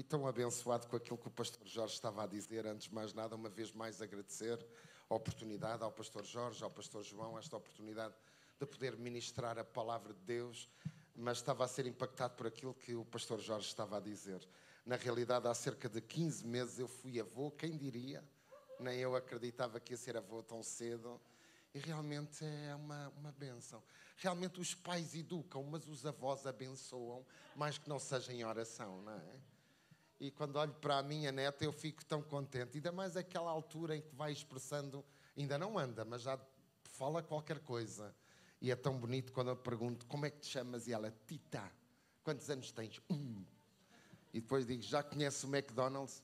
Fui tão abençoado com aquilo que o pastor Jorge estava a dizer. Antes de mais nada, uma vez mais agradecer a oportunidade ao pastor Jorge, ao pastor João, esta oportunidade de poder ministrar a palavra de Deus, mas estava a ser impactado por aquilo que o pastor Jorge estava a dizer. Na realidade, há cerca de 15 meses eu fui avô, quem diria? Nem eu acreditava que ia ser avô tão cedo. E realmente é uma, uma benção. Realmente os pais educam, mas os avós abençoam, mais que não seja em oração, não é? E quando olho para a minha neta, eu fico tão contente. Ainda mais aquela altura em que vai expressando, ainda não anda, mas já fala qualquer coisa. E é tão bonito quando eu pergunto como é que te chamas e ela, Tita. Quantos anos tens? Um. E depois digo, já conhece o McDonald's?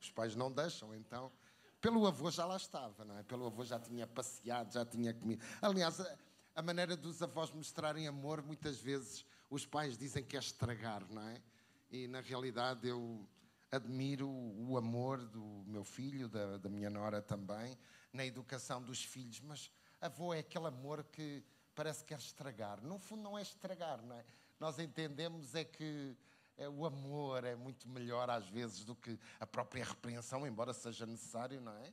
Os pais não deixam, então. Pelo avô já lá estava, não é? Pelo avô já tinha passeado, já tinha comido. Aliás, a, a maneira dos avós mostrarem amor, muitas vezes os pais dizem que é estragar, não é? E na realidade eu admiro o amor do meu filho, da, da minha nora também, na educação dos filhos, mas avô é aquele amor que parece que quer estragar. No fundo, não é estragar, não é? Nós entendemos é que é, o amor é muito melhor às vezes do que a própria repreensão, embora seja necessário, não é?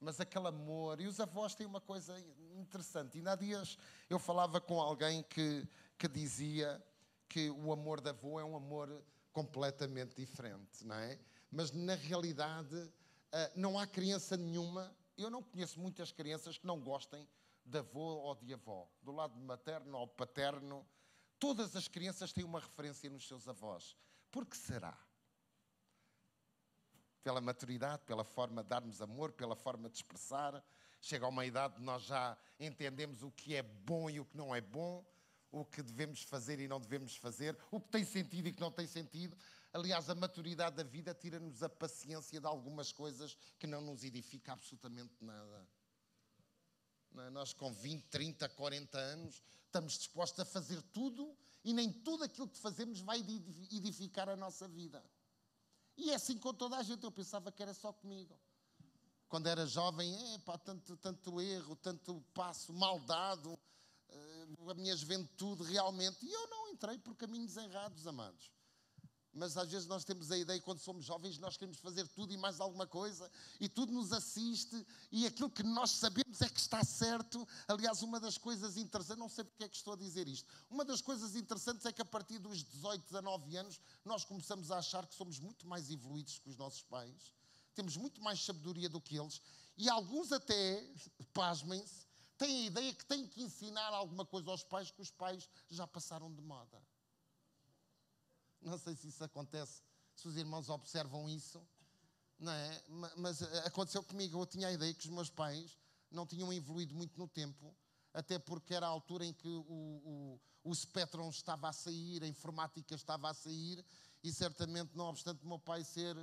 Mas aquele amor. E os avós têm uma coisa interessante. E há dias eu falava com alguém que, que dizia que o amor da avô é um amor completamente diferente, não é? Mas na realidade ah, não há criança nenhuma. Eu não conheço muitas crianças que não gostem de avô ou de avó, do lado materno ou paterno. Todas as crianças têm uma referência nos seus avós. Por que será? Pela maturidade, pela forma de darmos amor, pela forma de expressar. Chega a uma idade nós já entendemos o que é bom e o que não é bom, o que devemos fazer e não devemos fazer, o que tem sentido e que não tem sentido. Aliás, a maturidade da vida tira-nos a paciência de algumas coisas que não nos edifica absolutamente nada. É? Nós, com 20, 30, 40 anos, estamos dispostos a fazer tudo e nem tudo aquilo que fazemos vai edificar a nossa vida. E é assim com toda a gente. Eu pensava que era só comigo. Quando era jovem, é pá, tanto, tanto erro, tanto passo mal dado, a minha juventude realmente. E eu não entrei por caminhos errados, amados mas às vezes nós temos a ideia, quando somos jovens, nós queremos fazer tudo e mais alguma coisa, e tudo nos assiste, e aquilo que nós sabemos é que está certo. Aliás, uma das coisas interessantes, não sei porque é que estou a dizer isto, uma das coisas interessantes é que a partir dos 18, 19 anos, nós começamos a achar que somos muito mais evoluídos que os nossos pais, temos muito mais sabedoria do que eles, e alguns até, pasmem-se, têm a ideia que têm que ensinar alguma coisa aos pais que os pais já passaram de moda. Não sei se isso acontece, se os irmãos observam isso, não é? Mas eh, aconteceu comigo. Eu tinha a ideia que os meus pais não tinham evoluído muito no tempo, até porque era a altura em que o, o, o Spectrum estava a sair, a informática estava a sair, e certamente, não obstante o meu pai ser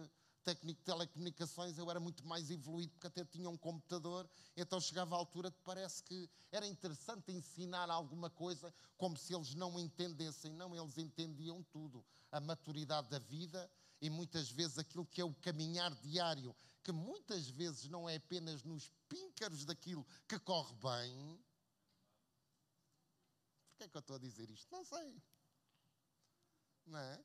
técnico de telecomunicações, eu era muito mais evoluído porque até tinha um computador, então chegava à altura que parece que era interessante ensinar alguma coisa como se eles não entendessem. Não, eles entendiam tudo. A maturidade da vida e muitas vezes aquilo que é o caminhar diário, que muitas vezes não é apenas nos píncaros daquilo que corre bem. Porquê é que eu estou a dizer isto? Não sei. Não é?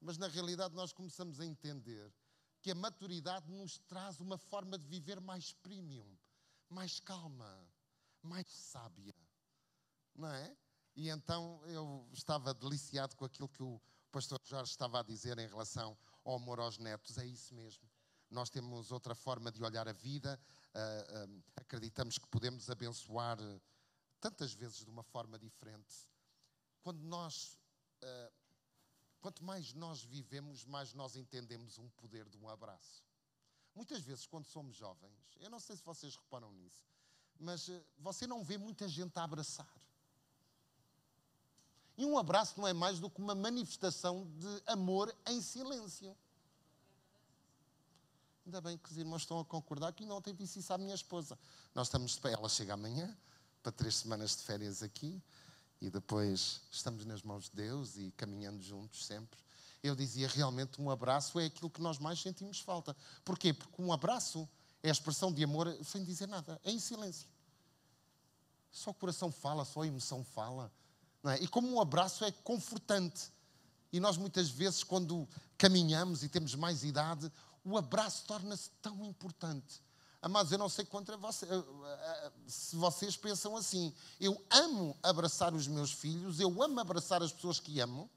Mas na realidade nós começamos a entender que a maturidade nos traz uma forma de viver mais premium, mais calma, mais sábia. Não é? E então eu estava deliciado com aquilo que o pastor Jorge estava a dizer em relação ao amor aos netos. É isso mesmo. Nós temos outra forma de olhar a vida, uh, uh, acreditamos que podemos abençoar tantas vezes de uma forma diferente. Quando nós uh, Quanto mais nós vivemos, mais nós entendemos um poder de um abraço. Muitas vezes, quando somos jovens, eu não sei se vocês reparam nisso, mas eh, você não vê muita gente a abraçar. E um abraço não é mais do que uma manifestação de amor em silêncio. Ainda bem que os irmãos estão a concordar que ontem disse isso à minha esposa. Nós estamos, ela chega amanhã, para três semanas de férias aqui, e depois estamos nas mãos de Deus e caminhando juntos sempre. Eu dizia realmente um abraço é aquilo que nós mais sentimos falta. Porquê? Porque um abraço é a expressão de amor sem dizer nada, é em silêncio. Só o coração fala, só a emoção fala. É? E como um abraço é confortante, E nós muitas vezes, quando caminhamos e temos mais idade, o abraço torna-se tão importante. Amados, eu não sei contra você, eh, eh, se vocês pensam assim. Eu amo abraçar os meus filhos, eu amo abraçar as pessoas que amo.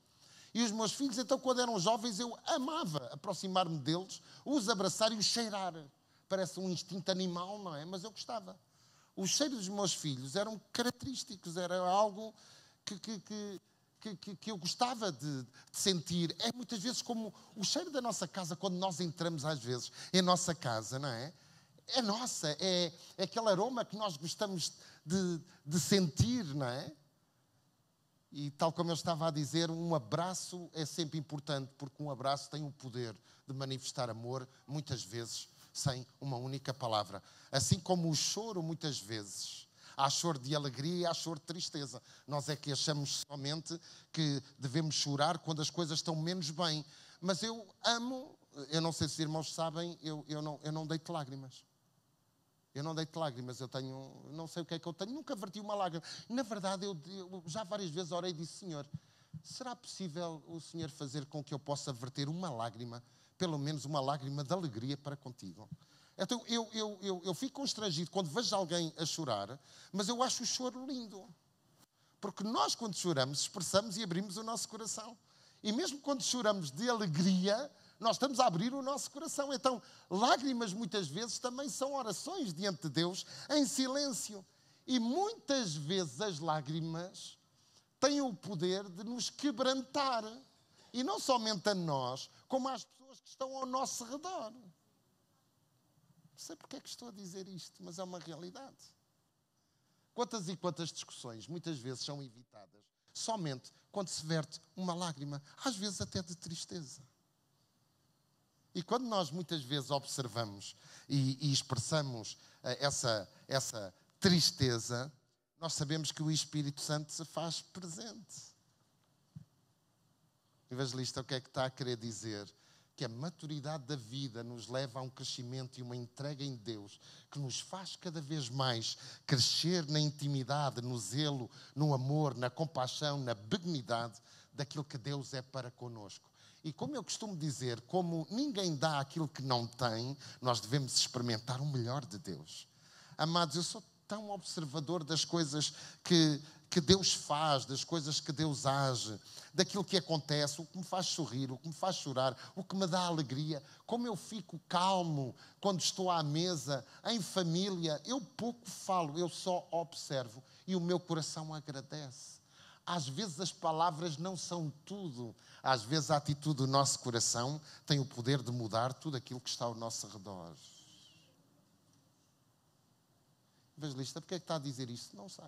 E os meus filhos, então, quando eram jovens, eu amava aproximar-me deles, os abraçar e os cheirar. Parece um instinto animal, não é? Mas eu gostava. Os cheiros dos meus filhos eram característicos, era algo que, que, que que, que, que, eu gostava de, de, sentir. É muitas vezes como o cheiro da nossa casa, quando nós entramos às vezes em nossa casa, não é? É nossa, é, é aquele aroma que nós gostamos de, de sentir, não é? E tal como eu estava a dizer, um abraço é sempre importante, porque um abraço tem o poder de manifestar amor, muitas vezes sem uma única palavra. Assim como o choro, muitas vezes. Há choro de alegria e há choro de tristeza. Nós é que achamos somente que devemos chorar quando as coisas estão menos bem. Mas eu amo, eu não sei se os irmãos sabem, eu, eu, não, eu não deito lágrimas. Eu não deito lágrimas, eu tenho, não sei o que é que eu tenho, nunca verti uma lágrima. Na verdade, eu, eu já várias vezes orei e disse: Senhor, será possível o Senhor fazer com que eu possa verter uma lágrima, pelo menos uma lágrima de alegria para contigo? Então eu, eu, eu, eu fico constrangido quando vejo alguém a chorar, mas eu acho o choro lindo. Porque nós, quando choramos, expressamos e abrimos o nosso coração. E mesmo quando choramos de alegria, nós estamos a abrir o nosso coração. Então, lágrimas muitas vezes também são orações diante de Deus em silêncio. E muitas vezes as lágrimas têm o poder de nos quebrantar. E não somente a nós, como às pessoas que estão ao nosso redor. Não sei porque é que estou a dizer isto, mas é uma realidade. Quantas e quantas discussões muitas vezes são evitadas somente quando se verte uma lágrima, às vezes até de tristeza. E quando nós muitas vezes observamos e, e expressamos uh, essa, essa tristeza, nós sabemos que o Espírito Santo se faz presente. Evangelista, o que é que está a querer dizer? Que a maturidade da vida nos leva a um crescimento e uma entrega em Deus que nos faz cada vez mais crescer na intimidade, no zelo, no amor, na compaixão, na benignidade daquilo que Deus é para conosco. E como eu costumo dizer, como ninguém dá aquilo que não tem, nós devemos experimentar o melhor de Deus. Amados, eu sou tão observador das coisas que, que Deus faz, das coisas que Deus age, daquilo que acontece, o que me faz sorrir, o que me faz chorar, o que me dá alegria, como eu fico calmo quando estou à mesa, em família. Eu pouco falo, eu só observo e o meu coração agradece. Às vezes as palavras não são tudo. Às vezes a atitude do nosso coração tem o poder de mudar tudo aquilo que está ao nosso redor. Evangelista, porque é que está a dizer isso? Não sei.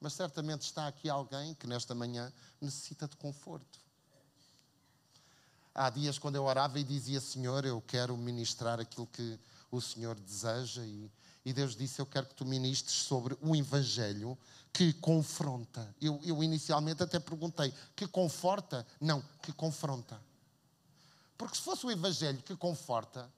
Mas certamente está aqui alguém que nesta manhã necessita de conforto. Há dias quando eu orava e dizia, Senhor, eu quero ministrar aquilo que o Senhor deseja e, e Deus disse, eu quero que tu ministres sobre o Evangelho que confronta. Eu, eu inicialmente até perguntei: que conforta? Não, que confronta. Porque se fosse o Evangelho que conforta,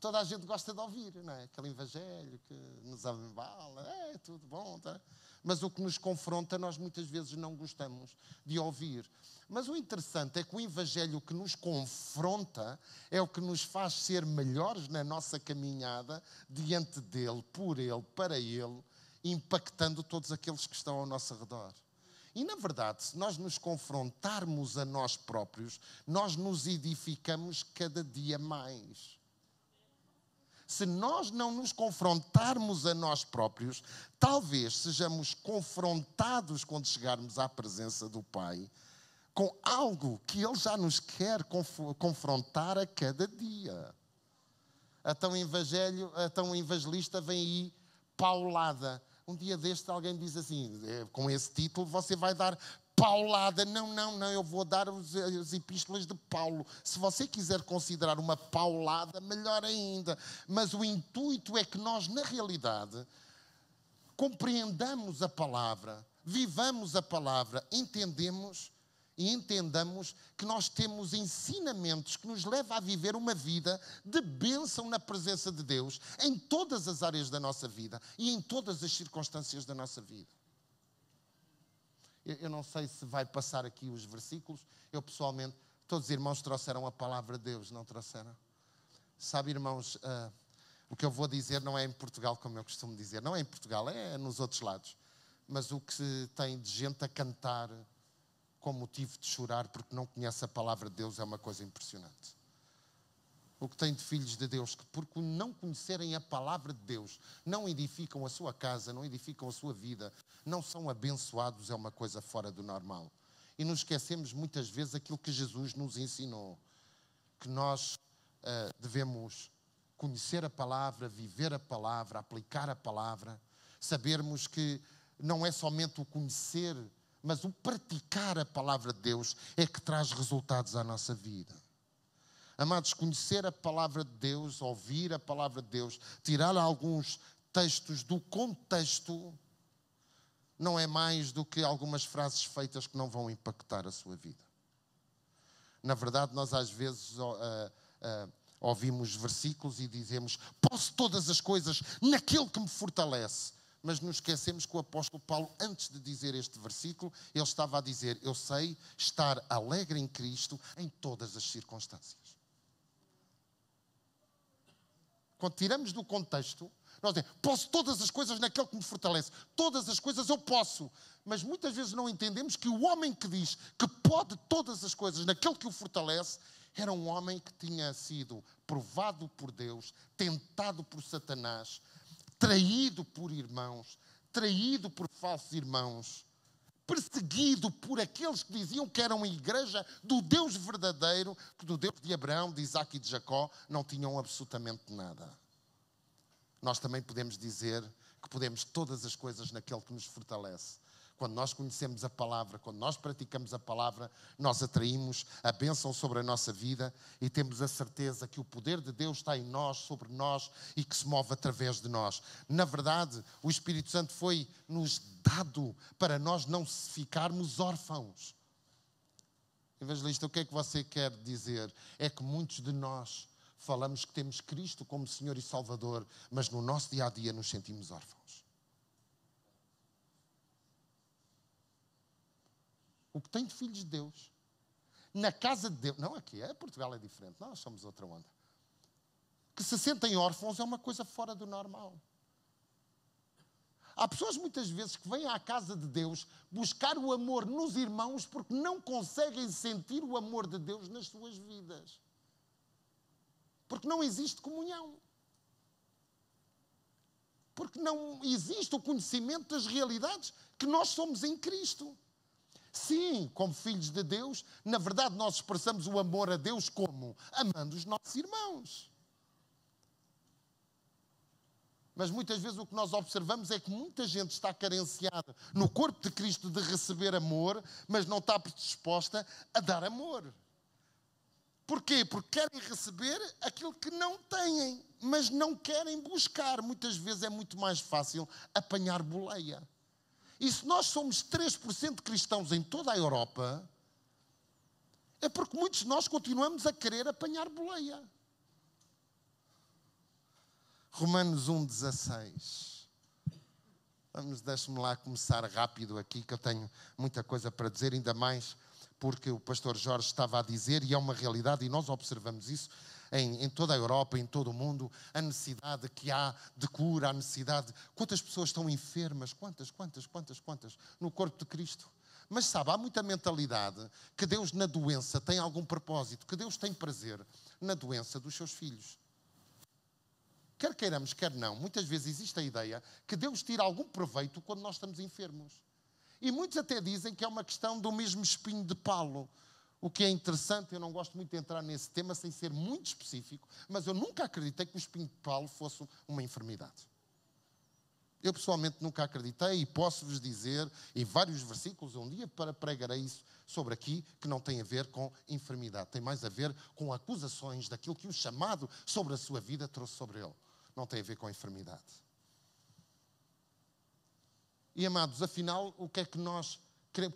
toda a gente gosta de ouvir, não é? Aquele Evangelho que nos embala, é tudo bom, tá? Mas o que nos confronta, nós muitas vezes não gostamos de ouvir. Mas o interessante é que o Evangelho que nos confronta é o que nos faz ser melhores na nossa caminhada diante dele, por ele, para ele impactando todos aqueles que estão ao nosso redor. E na verdade, se nós nos confrontarmos a nós próprios, nós nos edificamos cada dia mais. Se nós não nos confrontarmos a nós próprios, talvez sejamos confrontados quando chegarmos à presença do Pai com algo que Ele já nos quer confrontar a cada dia. A evangelho, evangelista vem aí paulada um dia deste alguém diz assim, é, com esse título você vai dar paulada. Não, não, não, eu vou dar as epístolas de Paulo. Se você quiser considerar uma paulada, melhor ainda. Mas o intuito é que nós, na realidade, compreendamos a palavra, vivamos a palavra, entendemos e entendamos que nós temos ensinamentos que nos levam a viver uma vida de bênção na presença de Deus em todas as áreas da nossa vida e em todas as circunstâncias da nossa vida. Eu não sei se vai passar aqui os versículos. Eu pessoalmente, todos os irmãos trouxeram a palavra de Deus, não trouxeram? Sabe, irmãos, uh, o que eu vou dizer não é em Portugal, como eu costumo dizer, não é em Portugal, é nos outros lados. Mas o que tem de gente a cantar com motivo de chorar porque não conhece a palavra de Deus é uma coisa impressionante. O que tem de filhos de Deus que, por não conhecerem a palavra de Deus, não edificam a sua casa, não edificam a sua vida, não são abençoados, é uma coisa fora do normal. E nos esquecemos muitas vezes aquilo que Jesus nos ensinou, que nós uh, devemos conhecer a palavra, viver a palavra, aplicar a palavra, sabermos que não é somente o conhecer, mas o praticar a palavra de Deus é que traz resultados à nossa vida. Amados, conhecer a palavra de Deus, ouvir a palavra de Deus, tirar alguns textos do contexto, não é mais do que algumas frases feitas que não vão impactar a sua vida. Na verdade, nós às vezes uh, uh, ouvimos versículos e dizemos: Posso todas as coisas naquele que me fortalece. Mas nos esquecemos que o apóstolo Paulo, antes de dizer este versículo, ele estava a dizer: Eu sei estar alegre em Cristo em todas as circunstâncias. Quando tiramos do contexto, nós dizemos, posso todas as coisas naquele que me fortalece. Todas as coisas eu posso. Mas muitas vezes não entendemos que o homem que diz que pode todas as coisas naquele que o fortalece era um homem que tinha sido provado por Deus, tentado por Satanás, traído por irmãos, traído por falsos irmãos, perseguido por aqueles que diziam que eram a igreja do Deus verdadeiro, que do Deus de Abraão, de Isaac e de Jacó não tinham absolutamente nada. Nós também podemos dizer que podemos todas as coisas naquele que nos fortalece quando nós conhecemos a palavra, quando nós praticamos a palavra, nós atraímos a bênção sobre a nossa vida e temos a certeza que o poder de Deus está em nós, sobre nós e que se move através de nós. Na verdade, o Espírito Santo foi nos dado para nós não ficarmos órfãos. Evangelista, o que é que você quer dizer? É que muitos de nós falamos que temos Cristo como Senhor e Salvador, mas no nosso dia a dia nos sentimos órfãos. O que tem de filhos de Deus, na casa de Deus, não aqui, é Portugal é diferente, nós somos outra onda, que se sentem órfãos é uma coisa fora do normal. Há pessoas muitas vezes que vêm à casa de Deus buscar o amor nos irmãos porque não conseguem sentir o amor de Deus nas suas vidas. Porque não existe comunhão. Porque não existe o conhecimento das realidades que nós somos em Cristo. Sim, como filhos de Deus, na verdade nós expressamos o amor a Deus como? Amando os nossos irmãos. Mas muitas vezes o que nós observamos é que muita gente está carenciada no corpo de Cristo de receber amor, mas não está disposta a dar amor. Porquê? Porque querem receber aquilo que não têm, mas não querem buscar. Muitas vezes é muito mais fácil apanhar boleia. E se nós somos 3% de cristãos em toda a Europa, é porque muitos de nós continuamos a querer apanhar boleia. Romanos 1,16. Vamos, deixe-me lá começar rápido aqui, que eu tenho muita coisa para dizer, ainda mais porque o pastor Jorge estava a dizer, e é uma realidade, e nós observamos isso em, em, toda a Europa, em todo o mundo, a necessidade que há de cura, a necessidade. Quantas pessoas estão enfermas? Quantas, quantas, quantas, quantas? No corpo de Cristo. Mas sabe, há muita mentalidade que Deus na doença tem algum propósito, que Deus tem prazer na doença dos seus filhos. Quer queiramos, quer não, muitas vezes existe a ideia que Deus tira algum proveito quando nós estamos enfermos. E muitos até dizem que é uma questão do mesmo espinho de Paulo. O que é interessante, eu não gosto muito de entrar nesse tema sem ser muito específico, mas eu nunca acreditei que o espinho de Paulo fosse uma enfermidade. Eu pessoalmente nunca acreditei e posso-vos dizer em vários versículos, um dia para pregarei isso sobre aqui, que não tem a ver com enfermidade, tem mais a ver com acusações daquilo que o chamado sobre a sua vida trouxe sobre ele. Não tem a ver com enfermidade. E amados, afinal, o que é que nós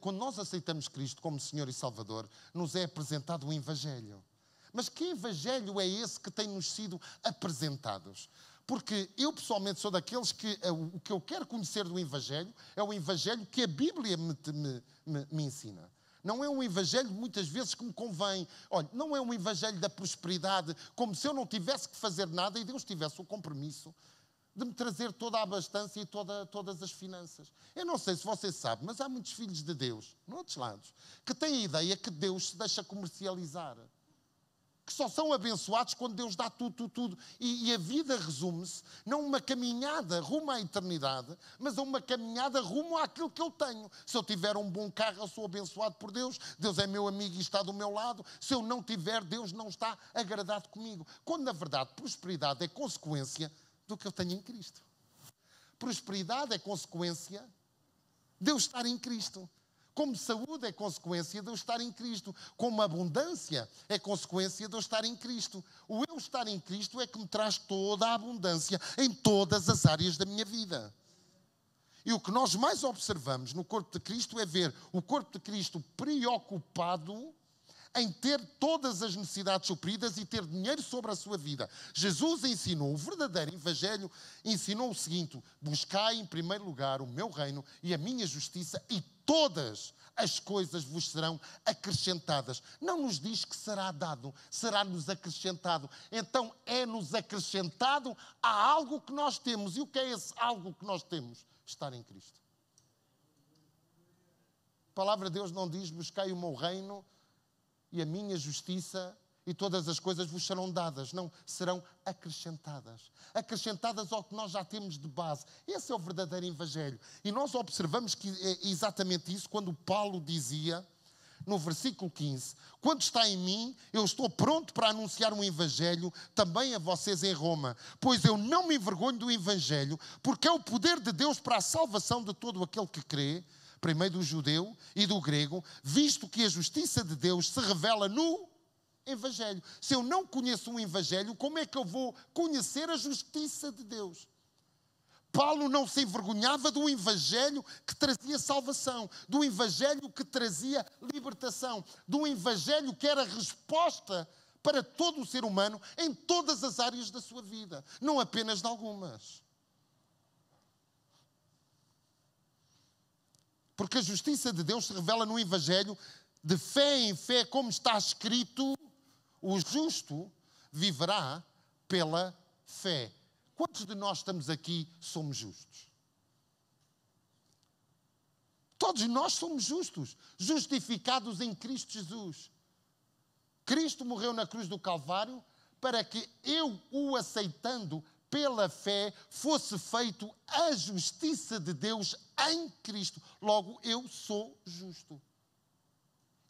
quando nós aceitamos Cristo como Senhor e Salvador, nos é apresentado o Evangelho. Mas que Evangelho é esse que tem nos sido apresentados? Porque eu pessoalmente sou daqueles que eh, o que eu quero conhecer do Evangelho é o Evangelho que a Bíblia me, me, me, me ensina. Não é um evangelho muitas vezes que me convém. Olha, não é um evangelho da prosperidade, como se eu não tivesse que fazer nada e Deus tivesse o compromisso de me trazer toda a abastança e toda, todas as finanças. Eu não sei se você sabe, mas há muitos filhos de Deus, noutros lados, que têm a ideia que Deus se deixa comercializar que só são abençoados quando Deus dá tudo, tudo, tudo. E, e a vida resume-se não uma caminhada rumo à eternidade, mas a uma caminhada rumo àquilo que eu tenho. Se eu tiver um bom carro, eu sou abençoado por Deus, Deus é meu amigo e está do meu lado. Se eu não tiver, Deus não está agradado comigo. Quando na verdade prosperidade é consequência do que eu tenho em Cristo. Prosperidade é consequência de eu estar em Cristo. Como saúde é consequência de eu estar em Cristo. Como abundância é consequência de eu estar em Cristo. O eu estar em Cristo é que me traz toda a abundância em todas as áreas da minha vida. E o que nós mais observamos no corpo de Cristo é ver o corpo de Cristo preocupado em ter todas as necessidades supridas e ter dinheiro sobre a sua vida. Jesus ensinou, o verdadeiro Evangelho ensinou o seguinte: buscai em primeiro lugar o meu reino e a minha justiça, e todas as coisas vos serão acrescentadas. Não nos diz que será dado, será-nos acrescentado. Então é-nos acrescentado a algo que nós temos. E o que é esse algo que nós temos? Estar em Cristo. A palavra de Deus não diz buscai o meu reino e a minha justiça e todas as coisas vos serão dadas, não, serão acrescentadas. Acrescentadas ao que nós já temos de base. Esse é o verdadeiro Evangelho. E nós observamos que é exatamente isso quando Paulo dizia, no versículo 15: Quando está em mim, eu estou pronto para anunciar um Evangelho também a vocês em Roma, pois eu não me envergonho do Evangelho, porque é o poder de Deus para a salvação de todo aquele que crê primeiro do judeu e do grego, visto que a justiça de Deus se revela no Evangelho. Se eu não conheço um Evangelho, como é que eu vou conhecer a justiça de Deus? Paulo não se envergonhava do Evangelho que trazia salvação, do Evangelho que trazia libertação, do Evangelho que era resposta para todo o ser humano em todas as áreas da sua vida, não apenas de algumas. Porque a justiça de Deus se revela no Evangelho de fé em fé, como está escrito: o justo viverá pela fé. Quantos de nós estamos aqui somos justos? Todos nós somos justos, justificados em Cristo Jesus. Cristo morreu na cruz do Calvário para que eu, o aceitando, pela fé fosse feito a justiça de Deus em Cristo. Logo, eu sou justo.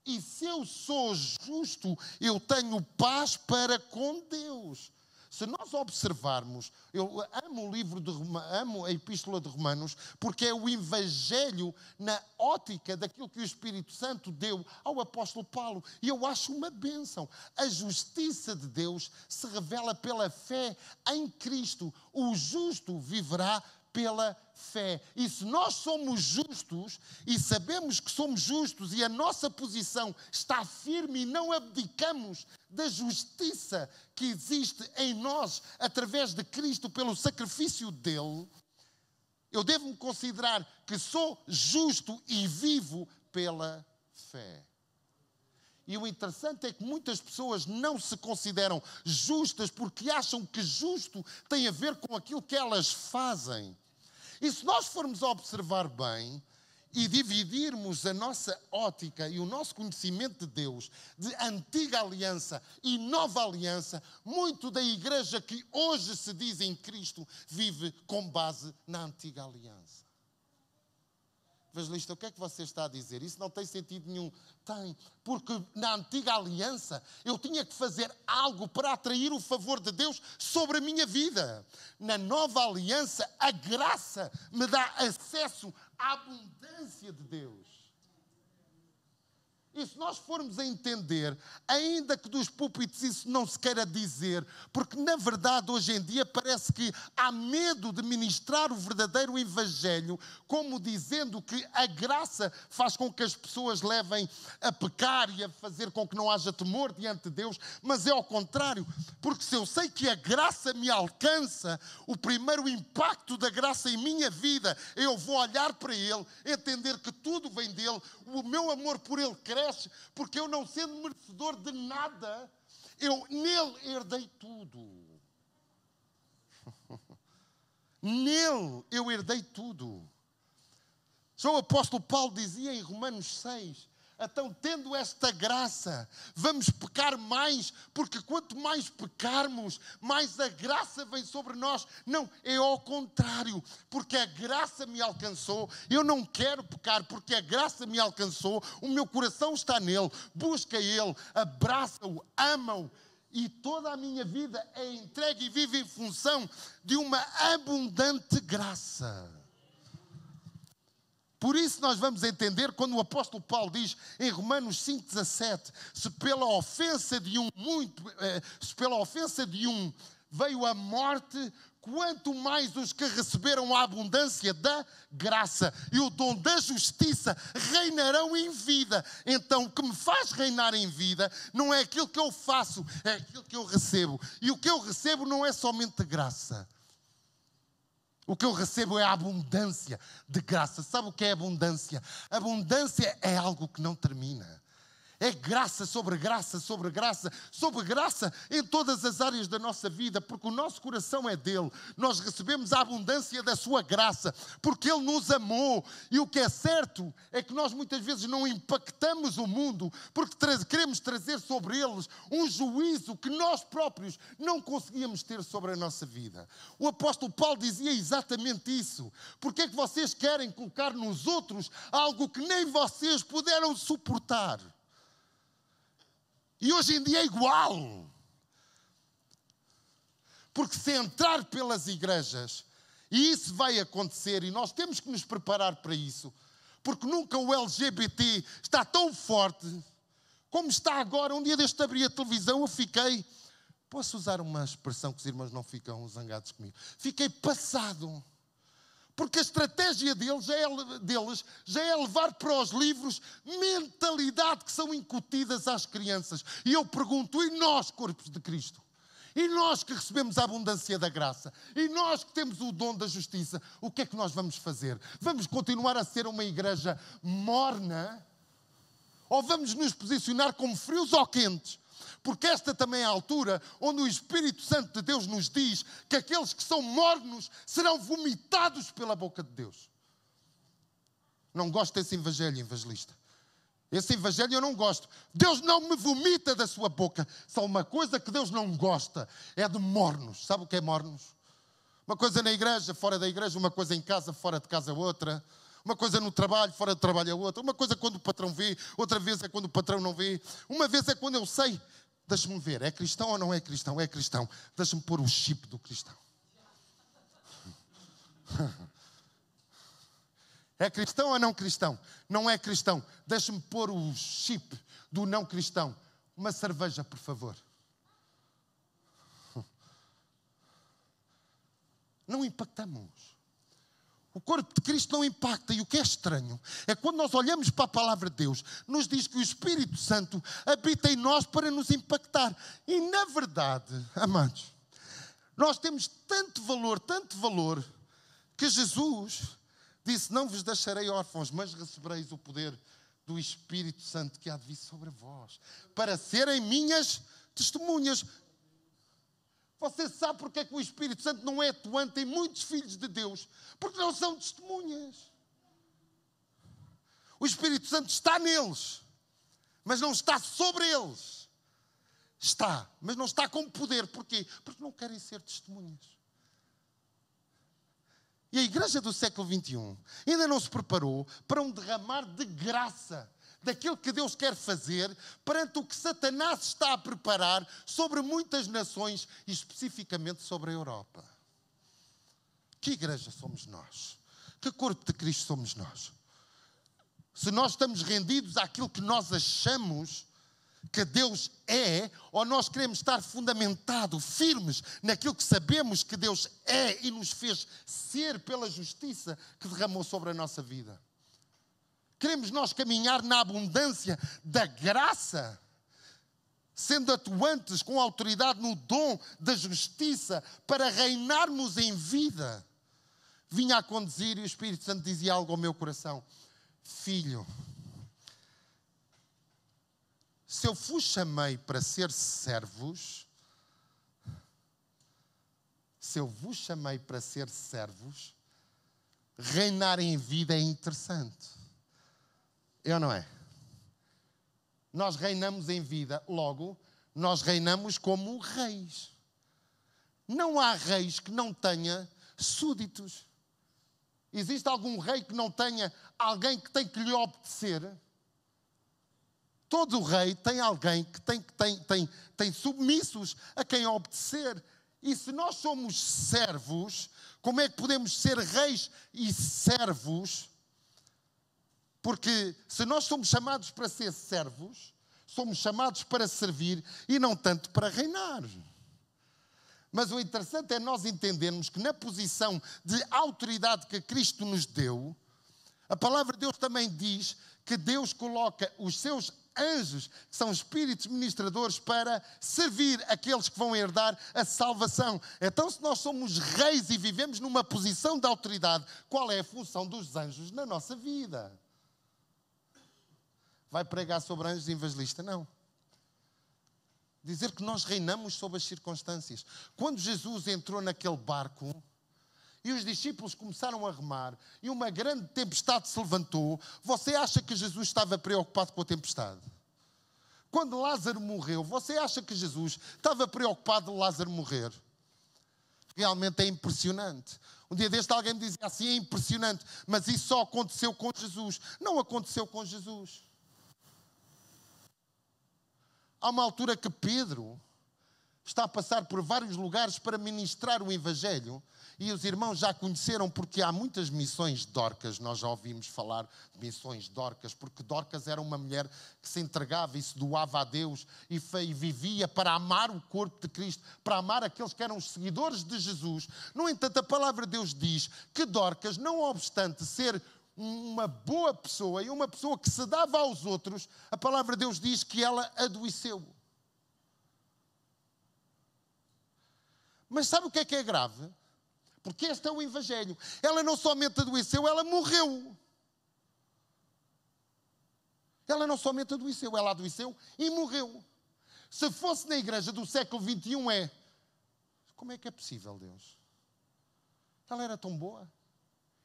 E se eu sou justo, eu tenho paz para com Deus. Se nós observarmos, eu amo o livro de amo a Epístola de Romanos, porque é o Evangelho na ótica daquilo que o Espírito Santo deu ao apóstolo Paulo. E eu acho uma bênção. A justiça de Deus se revela pela fé em Cristo. O justo viverá pela fé. E se nós somos justos e sabemos que somos justos e a nossa posição está firme e não abdicamos da justiça que existe em nós através de Cristo pelo sacrifício dele, eu devo me considerar que sou justo e vivo pela fé. E o interessante é que muitas pessoas não se consideram justas porque acham que justo tem a ver com aquilo que elas fazem. E se nós formos observar bem e dividirmos a nossa ótica e o nosso conhecimento de Deus de antiga aliança e nova aliança, muito da igreja que hoje se diz em Cristo vive com base na antiga aliança. Evangelista, o que é que você está a dizer? Isso não tem sentido nenhum. Tem, porque na antiga aliança eu tinha que fazer algo para atrair o favor de Deus sobre a minha vida. Na nova aliança, a graça me dá acesso à abundância de Deus. E se nós formos a entender, ainda que dos púlpitos isso não se queira dizer, porque na verdade hoje em dia parece que há medo de ministrar o verdadeiro Evangelho, como dizendo que a graça faz com que as pessoas levem a pecar e a fazer com que não haja temor diante de Deus, mas é ao contrário, porque se eu sei que a graça me alcança, o primeiro impacto da graça em minha vida, eu vou olhar para Ele, entender que tudo vem dele, o meu amor por Ele cresce, porque eu não sendo merecedor de nada, eu nele herdei tudo. nele eu herdei tudo. Já o apóstolo Paulo dizia em Romanos 6: então, tendo esta graça, vamos pecar mais, porque quanto mais pecarmos, mais a graça vem sobre nós. Não, é ao contrário, porque a graça me alcançou. Eu não quero pecar, porque a graça me alcançou. O meu coração está nele, busca ele, abraça-o, ama-o. E toda a minha vida é entregue e vive em função de uma abundante graça. Por isso nós vamos entender quando o apóstolo Paulo diz em Romanos 5:17, se pela ofensa de um muito, eh, se pela ofensa de um veio a morte, quanto mais os que receberam a abundância da graça e o dom da justiça reinarão em vida. Então, o que me faz reinar em vida não é aquilo que eu faço, é aquilo que eu recebo. E o que eu recebo não é somente graça. O que eu recebo é a abundância de graça. Sabe o que é abundância? Abundância é algo que não termina. É graça sobre graça, sobre graça, sobre graça em todas as áreas da nossa vida, porque o nosso coração é dele. Nós recebemos a abundância da sua graça, porque ele nos amou. E o que é certo é que nós muitas vezes não impactamos o mundo, porque tra queremos trazer sobre eles um juízo que nós próprios não conseguíamos ter sobre a nossa vida. O apóstolo Paulo dizia exatamente isso. Porque é que vocês querem colocar nos outros algo que nem vocês puderam suportar? E hoje em dia é igual. Porque se entrar pelas igrejas, e isso vai acontecer, e nós temos que nos preparar para isso, porque nunca o LGBT está tão forte como está agora. Um dia deste abri a televisão, eu fiquei. Posso usar uma expressão que os irmãos não ficam zangados comigo? Fiquei passado. Porque a estratégia deles já, é, deles já é levar para os livros mentalidade que são incutidas às crianças. E eu pergunto: e nós, corpos de Cristo? E nós que recebemos a abundância da graça, e nós que temos o dom da justiça, o que é que nós vamos fazer? Vamos continuar a ser uma igreja morna? Ou vamos nos posicionar como frios ou quentes? Porque esta também é a altura onde o Espírito Santo de Deus nos diz que aqueles que são mornos serão vomitados pela boca de Deus. Não gosto desse evangelho, evangelista. Esse evangelho eu não gosto. Deus não me vomita da sua boca. Só uma coisa que Deus não gosta é de mornos. Sabe o que é mornos? Uma coisa na igreja, fora da igreja, uma coisa em casa, fora de casa, outra. Uma coisa no trabalho, fora do trabalho é outra. Uma coisa quando o patrão vê, outra vez é quando o patrão não vê. Uma vez é quando eu sei Deixa-me ver, é cristão ou não é cristão? É cristão. Deixa-me pôr o chip do cristão. É cristão ou não cristão? Não é cristão. Deixa-me pôr o chip do não cristão. Uma cerveja, por favor. Não impactamos. O corpo de Cristo não impacta. E o que é estranho é quando nós olhamos para a palavra de Deus, nos diz que o Espírito Santo habita em nós para nos impactar. E na verdade, amados, nós temos tanto valor, tanto valor, que Jesus disse: Não vos deixarei órfãos, mas recebereis o poder do Espírito Santo que há de vir sobre vós, para serem minhas testemunhas. Você sabe porque é que o Espírito Santo não é atuante em muitos filhos de Deus? Porque não são testemunhas. O Espírito Santo está neles, mas não está sobre eles. Está, mas não está com poder. Porquê? Porque não querem ser testemunhas. E a igreja do século XXI ainda não se preparou para um derramar de graça daquilo que Deus quer fazer perante o que Satanás está a preparar sobre muitas nações e especificamente sobre a Europa. Que igreja somos nós? Que corpo de Cristo somos nós? se nós estamos rendidos àquilo que nós achamos que Deus é, ou nós queremos estar fundamentados, firmes naquilo que sabemos que Deus é e nos fez ser pela justiça que derramou sobre a nossa vida. Queremos nós caminhar na abundância da graça, sendo atuantes com autoridade no dom da justiça para reinarmos em vida. Vinha a conduzir e o Espírito Santo dizia algo ao meu coração: Filho, se eu vos chamei para ser servos, se eu vos chamei para ser servos, reinar em vida é interessante. Eu não é? Nós reinamos em vida, logo, nós reinamos como reis. Não há reis que não tenha súditos. Existe algum rei que não tenha alguém que tem que lhe obedecer? Todo rei tem alguém que tem, tem, tem, tem submissos a quem obedecer. E se nós somos servos, como é que podemos ser reis e servos? Porque se nós somos chamados para ser servos, somos chamados para servir e não tanto para reinar. Mas o interessante é nós entendermos que na posição de autoridade que Cristo nos deu, a palavra de Deus também diz que Deus coloca os seus anjos, que são espíritos ministradores, para servir aqueles que vão herdar a salvação. Então, se nós somos reis e vivemos numa posição de autoridade, qual é a função dos anjos na nossa vida? Vai pregar sobre anjos evangelista? Não. Dizer que nós reinamos sobre as circunstâncias. Quando Jesus entrou naquele barco, e os discípulos começaram a remar e uma grande tempestade se levantou, você acha que Jesus estava preocupado com a tempestade? Quando Lázaro morreu, você acha que Jesus estava preocupado de Lázaro morrer? Realmente é impressionante. Um dia deste alguém me dizia assim: é impressionante, mas isso só aconteceu com Jesus. Não aconteceu com Jesus. Há uma altura que Pedro está a passar por vários lugares para ministrar o Evangelho e os irmãos já conheceram porque há muitas missões Dorcas, nós já ouvimos falar de missões Dorcas, porque Dorcas era uma mulher que se entregava e se doava a Deus e, vivia para amar o corpo de Cristo, para amar aqueles que eram os seguidores de Jesus. No entanto, a palavra de Deus diz que Dorcas, não obstante ser uma boa pessoa e uma pessoa que se dava aos outros, a palavra de Deus diz que ela adoeceu. Mas sabe o que é que é grave? Porque este é o Evangelho. Ela não somente adoeceu, ela morreu. Ela não somente adoeceu, ela adoeceu e morreu. Se fosse na igreja do século XXI, é. Como é que é possível, Deus? Ela era tão boa.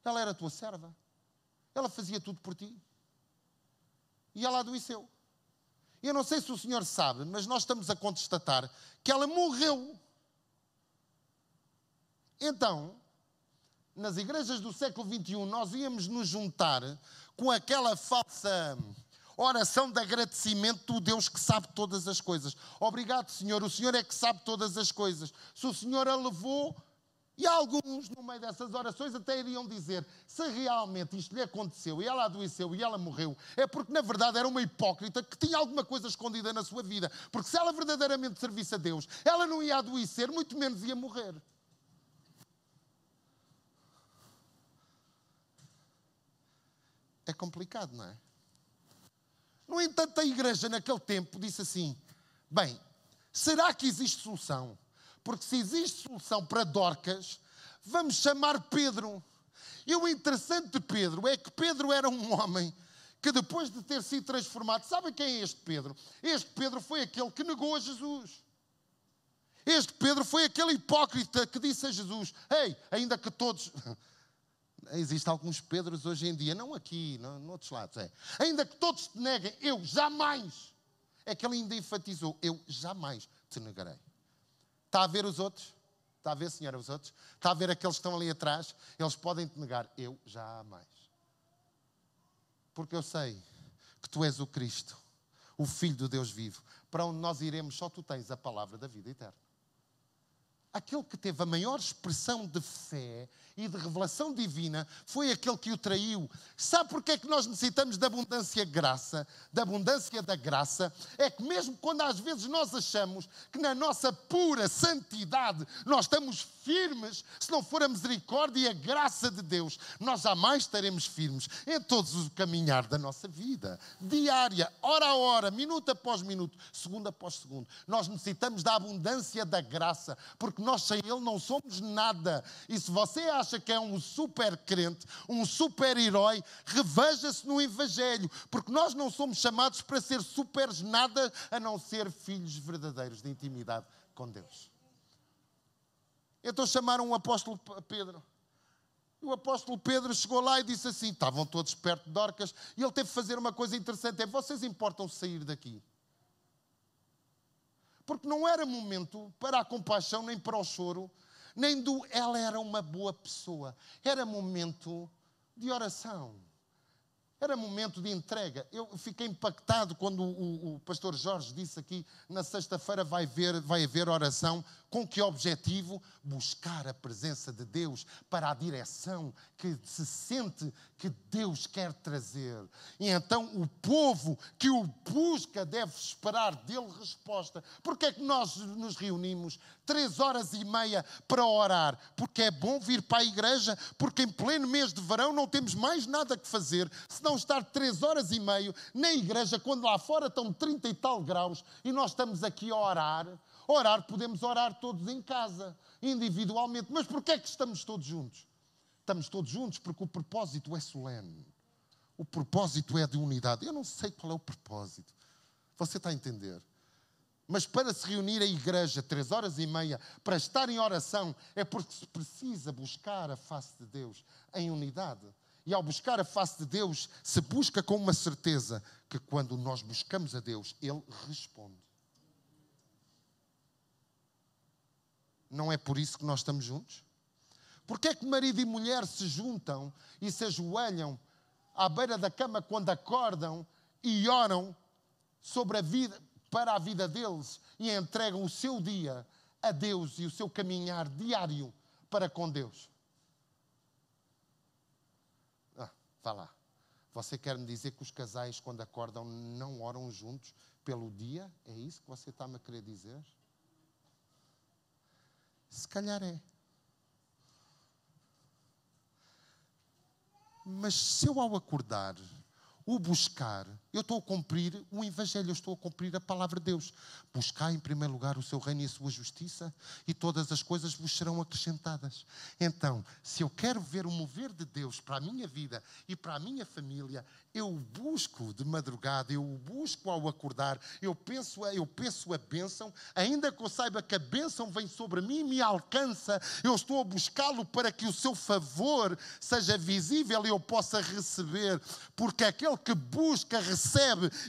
Ela era tua serva. Ela fazia tudo por ti. E ela adoeceu. Eu não sei se o senhor sabe, mas nós estamos a constatar que ela morreu. Então, nas igrejas do século XXI, nós íamos nos juntar com aquela falsa oração de agradecimento do Deus que sabe todas as coisas. Obrigado, Senhor. O Senhor é que sabe todas as coisas. Se o Senhor a levou, e alguns, no meio dessas orações, até iriam dizer: se realmente isto lhe aconteceu e ela adoeceu e ela morreu, é porque na verdade era uma hipócrita que tinha alguma coisa escondida na sua vida. Porque se ela verdadeiramente servisse a Deus, ela não ia adoecer, muito menos ia morrer. É complicado, não é? No entanto, a igreja naquele tempo disse assim: bem, será que existe solução? Porque se existe solução para Dorcas, vamos chamar Pedro. E o interessante de Pedro é que Pedro era um homem que depois de ter sido transformado, sabe quem é este Pedro? Este Pedro foi aquele que negou a Jesus. Este Pedro foi aquele hipócrita que disse a Jesus: Ei, ainda que todos Existem alguns Pedros hoje em dia, não aqui, não, no outros lados. É. Ainda que todos te neguem, eu jamais. É que ele ainda enfatizou: eu jamais te negarei. Está a ver os outros? Está a ver, senhora, os outros? Está a ver aqueles que estão ali atrás? Eles podem te negar, eu jamais. Porque eu sei que tu és o Cristo, o Filho do Deus vivo. Para onde nós iremos, só tu tens a palavra da vida eterna. Aquele que teve a maior expressão de fé e de revelação divina foi aquele que o traiu. Sabe porquê é que nós necessitamos da abundância graça, da abundância da graça? É que mesmo quando às vezes nós achamos que na nossa pura santidade nós estamos firmes, se não for a misericórdia e a graça de Deus, nós jamais estaremos firmes em todos os caminhar da nossa vida, diária, hora a hora, minuto após minuto, segundo após segundo. Nós necessitamos da abundância da graça, porque nós sem Ele não somos nada. E se você acha que é um super crente, um super herói, reveja-se no Evangelho, porque nós não somos chamados para ser supers nada a não ser filhos verdadeiros de intimidade com Deus. Então chamaram o apóstolo Pedro. E o apóstolo Pedro chegou lá e disse assim: estavam todos perto de Dorcas, e ele teve que fazer uma coisa interessante: é vocês importam sair daqui. Porque não era momento para a compaixão nem para o choro, nem do ela era uma boa pessoa. Era momento de oração. Era momento de entrega. Eu fiquei impactado quando o, o pastor Jorge disse aqui: na sexta-feira vai, vai haver oração. Com que objetivo? Buscar a presença de Deus para a direção que se sente que Deus quer trazer. E então o povo que o busca deve esperar dele resposta. Porque é que nós nos reunimos três horas e meia para orar? Porque é bom vir para a igreja, porque em pleno mês de verão não temos mais nada que fazer senão estar três horas e meia na igreja quando lá fora estão 30 e tal graus e nós estamos aqui a orar Orar, podemos orar todos em casa, individualmente. Mas porquê é que estamos todos juntos? Estamos todos juntos porque o propósito é solene. O propósito é de unidade. Eu não sei qual é o propósito. Você está a entender? Mas para se reunir a igreja três horas e meia, para estar em oração, é porque se precisa buscar a face de Deus em unidade. E ao buscar a face de Deus, se busca com uma certeza que quando nós buscamos a Deus, Ele responde. Não é por isso que nós estamos juntos? Porque é que marido e mulher se juntam e se ajoelham à beira da cama quando acordam e oram sobre a vida, para a vida deles e entregam o seu dia a Deus e o seu caminhar diário para com Deus? Vá lá. Você quer me dizer que os casais, quando acordam, não oram juntos pelo dia? É isso que você está-me a querer dizer? Se calhar é. Mas se eu ao acordar, o buscar, eu estou a cumprir o Evangelho, eu estou a cumprir a palavra de Deus. Buscar em primeiro lugar o seu reino e a sua justiça, e todas as coisas vos serão acrescentadas. Então, se eu quero ver o mover de Deus para a minha vida e para a minha família, eu busco de madrugada, eu busco ao acordar, eu penso, eu penso a bênção, ainda que eu saiba que a bênção vem sobre mim e me alcança, eu estou a buscá-lo para que o seu favor seja visível e eu possa receber, porque aquele que busca, recebe,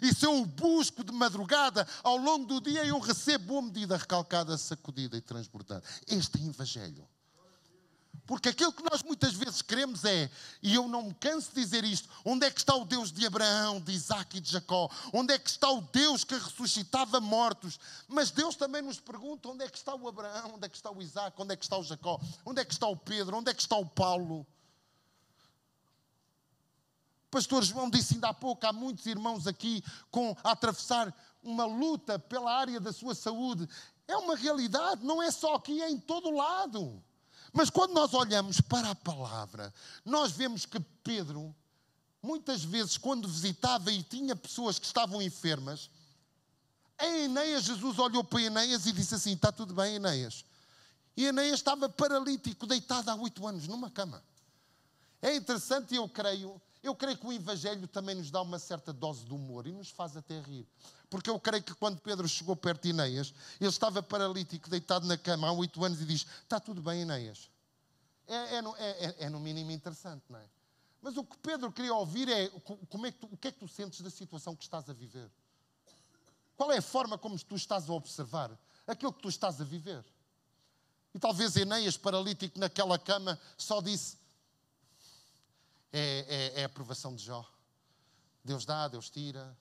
e se eu o busco de madrugada, ao longo do dia eu recebo boa medida recalcada, sacudida e transbordada. Este é o Evangelho. Porque aquilo que nós muitas vezes queremos é, e eu não me canso de dizer isto: onde é que está o Deus de Abraão, de Isaac e de Jacó? Onde é que está o Deus que ressuscitava mortos? Mas Deus também nos pergunta: onde é que está o Abraão, onde é que está o Isaac, onde é que está o Jacó, onde é que está o Pedro, onde é que está o Paulo? Pastor João disse ainda há pouco, há muitos irmãos aqui com, a atravessar uma luta pela área da sua saúde. É uma realidade, não é só aqui, é em todo lado. Mas quando nós olhamos para a palavra, nós vemos que Pedro, muitas vezes, quando visitava e tinha pessoas que estavam enfermas, em Enéas, Jesus olhou para Enéas e disse assim: Está tudo bem, Enéas? E Enéas estava paralítico, deitado há oito anos numa cama. É interessante, eu creio, eu creio que o Evangelho também nos dá uma certa dose de humor e nos faz até rir. Porque eu creio que quando Pedro chegou perto de Ineias, ele estava paralítico, deitado na cama há oito anos e diz: Está tudo bem, Ineias. É, é, é, é, é, no mínimo interessante, não é? Mas o que Pedro queria ouvir é, como é que tu, o que é que tu sentes da situação que estás a viver? Qual é a forma como tu estás a observar aquilo que tu estás a viver? E talvez Enéas, paralítico naquela cama, só disse: é, é, é a aprovação de Jó. Deus dá, Deus tira,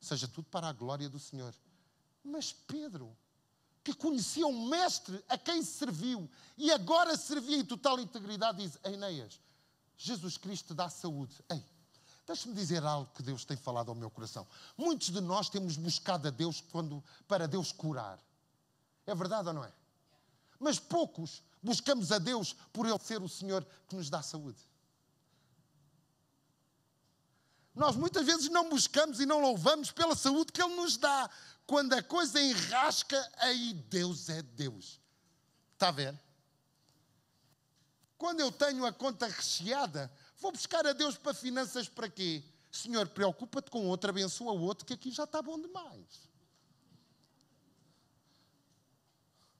seja tudo para a glória do Senhor. Mas Pedro que conhecia um mestre a quem serviu e agora servia em total integridade, diz: Enéas, Jesus Cristo dá saúde. Ei, deixe-me dizer algo que Deus tem falado ao meu coração. Muitos de nós temos buscado a Deus quando, para Deus curar. É verdade ou não é? Mas poucos buscamos a Deus por Ele ser o Senhor que nos dá saúde. Nós muitas vezes não buscamos e não louvamos pela saúde que Ele nos dá. Quando a coisa enrasca, aí Deus é Deus. Está a ver? Quando eu tenho a conta recheada, vou buscar a Deus para finanças para quê? Senhor, preocupa-te com outro, abençoa o outro, que aqui já está bom demais.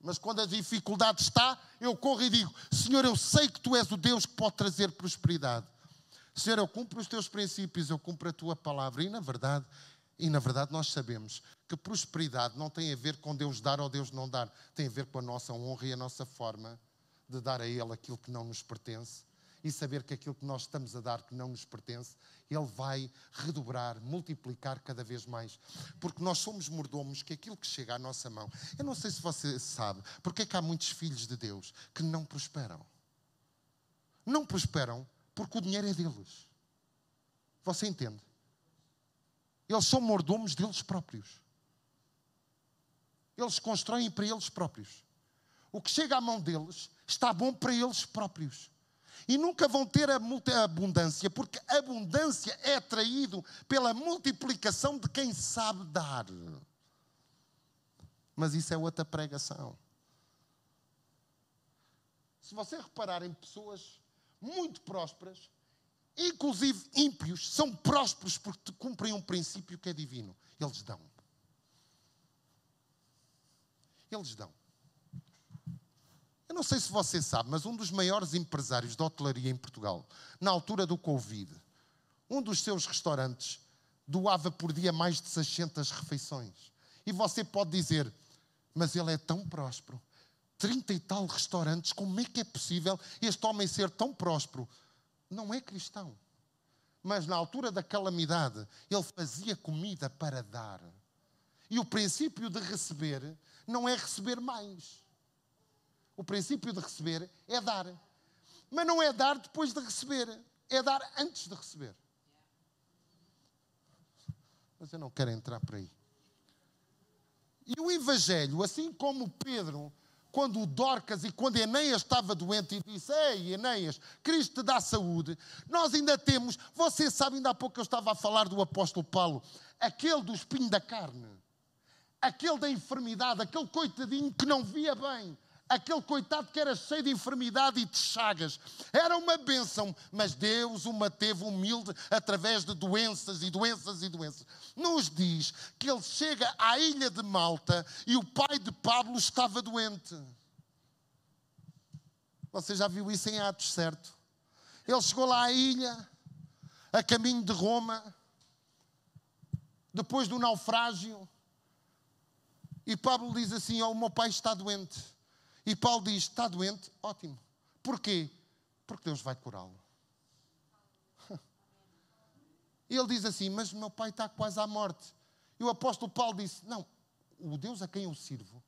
Mas quando a dificuldade está, eu corro e digo: Senhor, eu sei que tu és o Deus que pode trazer prosperidade. Senhor, eu cumpro os teus princípios, eu cumpro a tua palavra. E na verdade, e na verdade nós sabemos que prosperidade não tem a ver com Deus dar ou Deus não dar, tem a ver com a nossa honra e a nossa forma de dar a Ele aquilo que não nos pertence e saber que aquilo que nós estamos a dar que não nos pertence, Ele vai redobrar, multiplicar cada vez mais. Porque nós somos mordomos que aquilo que chega à nossa mão. Eu não sei se você sabe, porque é que há muitos filhos de Deus que não prosperam. Não prosperam porque o dinheiro é deles. Você entende? Eles são mordomos deles próprios. Eles constroem para eles próprios. O que chega à mão deles está bom para eles próprios. E nunca vão ter a abundância, porque a abundância é atraído pela multiplicação de quem sabe dar. Mas isso é outra pregação. Se você reparar em pessoas muito prósperas, inclusive ímpios, são prósperos porque cumprem um princípio que é divino. Eles dão. Eles dão. Eu não sei se você sabe, mas um dos maiores empresários de hotelaria em Portugal, na altura do Covid, um dos seus restaurantes doava por dia mais de 600 refeições. E você pode dizer, mas ele é tão próspero. 30 e tal restaurantes, como é que é possível este homem ser tão próspero? Não é cristão. Mas na altura da calamidade, ele fazia comida para dar. E o princípio de receber não é receber mais. O princípio de receber é dar. Mas não é dar depois de receber, é dar antes de receber. Mas eu não quero entrar por aí. E o Evangelho, assim como Pedro quando o Dorcas e quando Enéas estava doente e disse: Ei, Enéas, Cristo te dá saúde. Nós ainda temos, você sabe, ainda há pouco eu estava a falar do apóstolo Paulo, aquele do espinho da carne, aquele da enfermidade, aquele coitadinho que não via bem, aquele coitado que era cheio de enfermidade e de chagas. Era uma bênção, mas Deus o manteve humilde através de doenças e doenças e doenças. Nos diz que ele chega à ilha de Malta e o pai de Pablo estava doente. Você já viu isso em Atos, certo? Ele chegou lá à ilha, a caminho de Roma, depois do naufrágio. E Pablo diz assim: oh, O meu pai está doente. E Paulo diz: Está doente? Ótimo. Porquê? Porque Deus vai curá-lo. Ele diz assim: Mas meu pai está quase à morte. E o apóstolo Paulo disse: Não, o Deus a quem eu sirvo,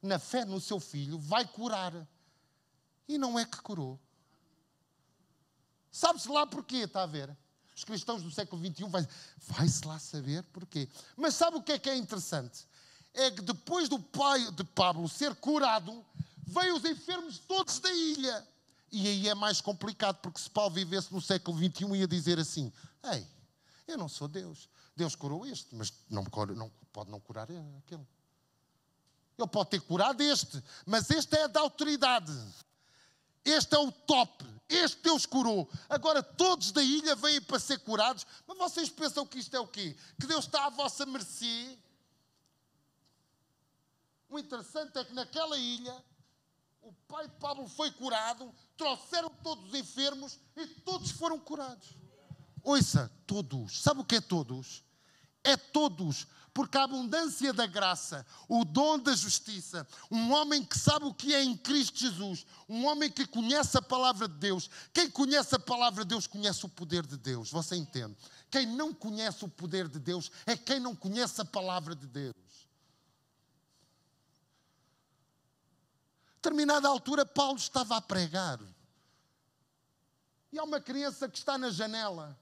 na fé no seu filho, vai curar. E não é que curou. Sabe-se lá porquê, está a ver? Os cristãos do século XXI vai, vai-se lá saber porquê. Mas sabe o que é que é interessante? É que depois do pai de Pablo ser curado, veio os enfermos todos da ilha. E aí é mais complicado, porque se Paulo vivesse no século XXI, ia dizer assim: Ei, eu não sou Deus. Deus curou este, mas não, não pode não curar aquele. Ele pode ter curado este, mas este é da autoridade. Este é o top. Este Deus curou. Agora todos da ilha vêm para ser curados. Mas vocês pensam que isto é o quê? Que Deus está à vossa mercê? O interessante é que naquela ilha, o pai Pablo foi curado, trouxeram todos os enfermos e todos foram curados. Ouça, todos. Sabe o que é todos? É todos, porque a abundância da graça, o dom da justiça, um homem que sabe o que é em Cristo Jesus, um homem que conhece a palavra de Deus. Quem conhece a palavra de Deus conhece o poder de Deus. Você entende? Quem não conhece o poder de Deus é quem não conhece a palavra de Deus. Determinada altura, Paulo estava a pregar. E há uma criança que está na janela.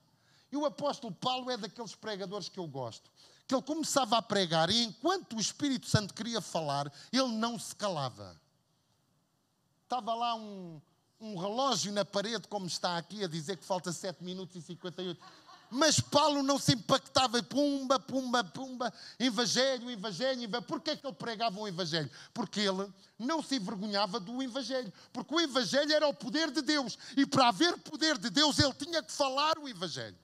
E o apóstolo Paulo é daqueles pregadores que eu gosto. Que ele começava a pregar e enquanto o Espírito Santo queria falar, ele não se calava. Estava lá um, um relógio na parede, como está aqui, a dizer que falta 7 minutos e 58. Mas Paulo não se impactava, pumba, pumba, pumba, evangelho, evangelho, evangelho. Porquê é que ele pregava o evangelho? Porque ele não se envergonhava do evangelho. Porque o evangelho era o poder de Deus. E para haver poder de Deus, ele tinha que falar o evangelho.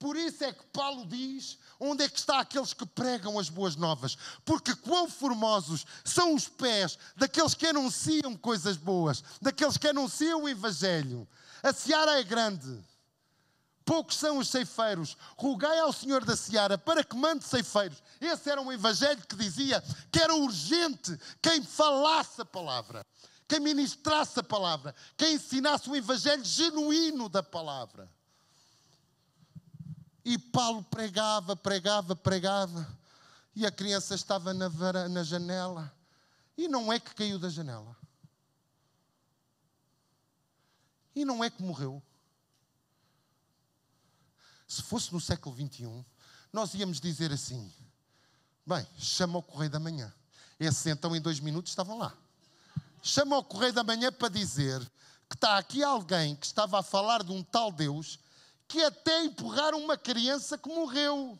Por isso é que Paulo diz: onde é que está aqueles que pregam as boas novas? Porque quão formosos são os pés daqueles que anunciam coisas boas, daqueles que anunciam o Evangelho. A seara é grande, poucos são os ceifeiros. Rogai ao Senhor da seara para que mande ceifeiros. Esse era um Evangelho que dizia que era urgente quem falasse a palavra, quem ministrasse a palavra, quem ensinasse o Evangelho genuíno da palavra. E Paulo pregava, pregava, pregava. E a criança estava na, na janela. E não é que caiu da janela. E não é que morreu. Se fosse no século XXI, nós íamos dizer assim: bem, chama o Correio da Manhã. Esses então, em dois minutos, estavam lá. Chama o Correio da Manhã para dizer que está aqui alguém que estava a falar de um tal Deus que até empurraram uma criança que morreu.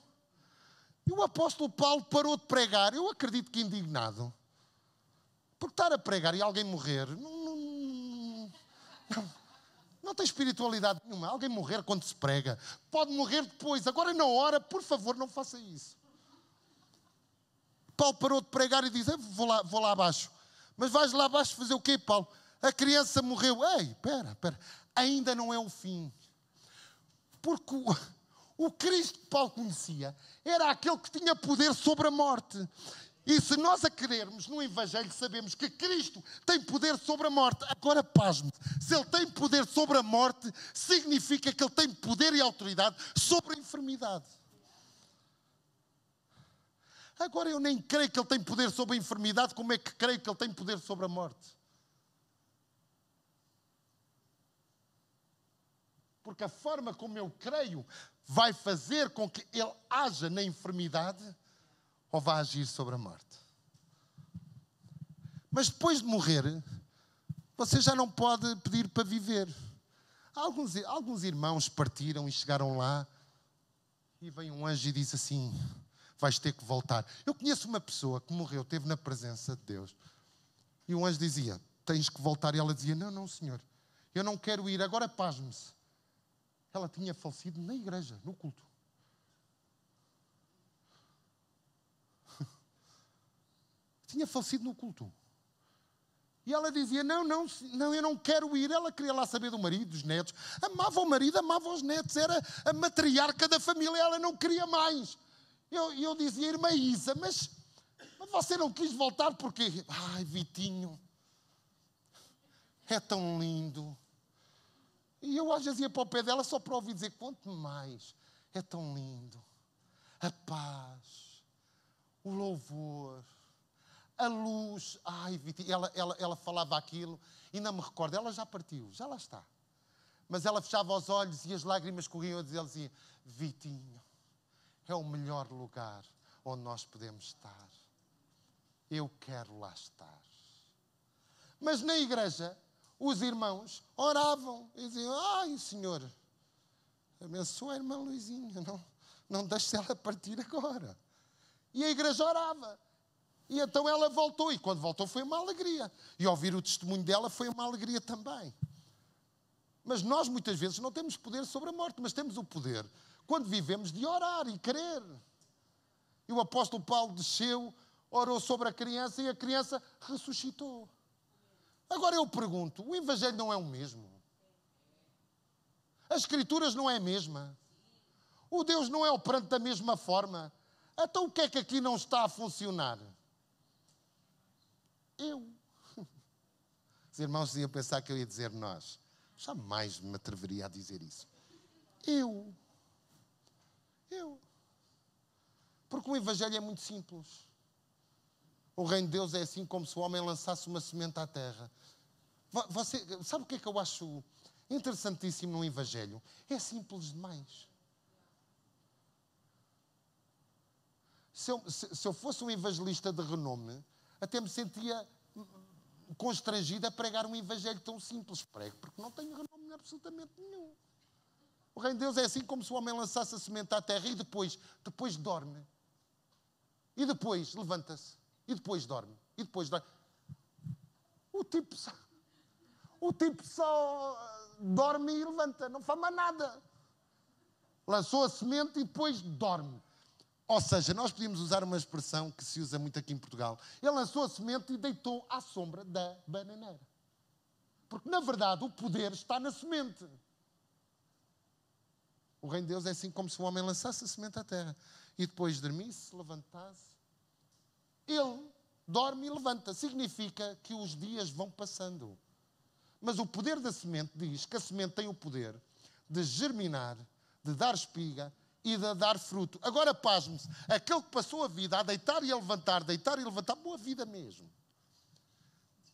E o apóstolo Paulo parou de pregar, eu acredito que indignado. Porque estar a pregar e alguém morrer, não, não, não, não tem espiritualidade nenhuma. Alguém morrer quando se prega, pode morrer depois. Agora, na hora, por favor, não faça isso. Paulo parou de pregar e disse: vou lá, vou lá abaixo. Mas vais lá abaixo fazer o quê, Paulo? A criança morreu. Ei, espera, espera. Ainda não é o fim. Porque o, o Cristo que Paulo conhecia era aquele que tinha poder sobre a morte. E se nós a querermos no Evangelho, sabemos que Cristo tem poder sobre a morte. Agora, pasme se Ele tem poder sobre a morte, significa que Ele tem poder e autoridade sobre a enfermidade. Agora, eu nem creio que Ele tem poder sobre a enfermidade, como é que creio que Ele tem poder sobre a morte? Porque a forma como eu creio vai fazer com que ele haja na enfermidade ou vá agir sobre a morte. Mas depois de morrer, você já não pode pedir para viver. Alguns, alguns irmãos partiram e chegaram lá e vem um anjo e diz assim: Vais ter que voltar. Eu conheço uma pessoa que morreu, esteve na presença de Deus. E o anjo dizia: Tens que voltar. E ela dizia: Não, não, senhor, eu não quero ir. Agora pasme-se ela tinha falecido na igreja, no culto. Tinha falecido no culto. E ela dizia: Não, não, não, eu não quero ir. Ela queria lá saber do marido, dos netos. Amava o marido, amava os netos, era a matriarca da família, ela não queria mais. Eu, eu dizia, irmã Isa, mas, mas você não quis voltar porque. Ai, Vitinho, é tão lindo. E eu às vezes ia para o pé dela só para ouvir dizer: quanto mais, é tão lindo. A paz, o louvor, a luz. Ai, Vitinho, ela, ela, ela falava aquilo, e não me recordo, ela já partiu, já lá está. Mas ela fechava os olhos e as lágrimas corriam e ela dizia: Vitinho, é o melhor lugar onde nós podemos estar. Eu quero lá estar. Mas na igreja, os irmãos oravam e diziam: Ai, Senhor, abençoa a irmã Luizinha, não, não deixe ela partir agora. E a igreja orava. E então ela voltou, e quando voltou foi uma alegria. E ouvir o testemunho dela foi uma alegria também. Mas nós muitas vezes não temos poder sobre a morte, mas temos o poder quando vivemos de orar e crer. E o apóstolo Paulo desceu, orou sobre a criança e a criança ressuscitou. Agora eu pergunto: o Evangelho não é o mesmo? As Escrituras não é a mesma? O Deus não é operante da mesma forma? Então o que é que aqui não está a funcionar? Eu. Os irmãos iam pensar que eu ia dizer nós. Jamais me atreveria a dizer isso. Eu. Eu. Porque o Evangelho é muito simples. O reino de Deus é assim como se o homem lançasse uma semente à terra. Você, sabe o que é que eu acho interessantíssimo no Evangelho? É simples demais. Se eu, se, se eu fosse um evangelista de renome, até me sentia constrangido a pregar um evangelho tão simples. Prego porque não tenho renome absolutamente nenhum. O reino de Deus é assim como se o homem lançasse a semente à terra e depois, depois dorme. E depois levanta-se. E depois dorme. E depois dorme. O tipo o tipo só dorme e levanta, não faz mais nada. Lançou a semente e depois dorme. Ou seja, nós podíamos usar uma expressão que se usa muito aqui em Portugal. Ele lançou a semente e deitou à sombra da bananeira. Porque, na verdade, o poder está na semente. O reino de Deus é assim como se o homem lançasse a semente à terra e depois dormisse, levantasse. Ele dorme e levanta. Significa que os dias vão passando. Mas o poder da semente diz que a semente tem o poder de germinar, de dar espiga e de dar fruto. Agora, pasme-se, aquele que passou a vida a deitar e a levantar, deitar e levantar, boa vida mesmo.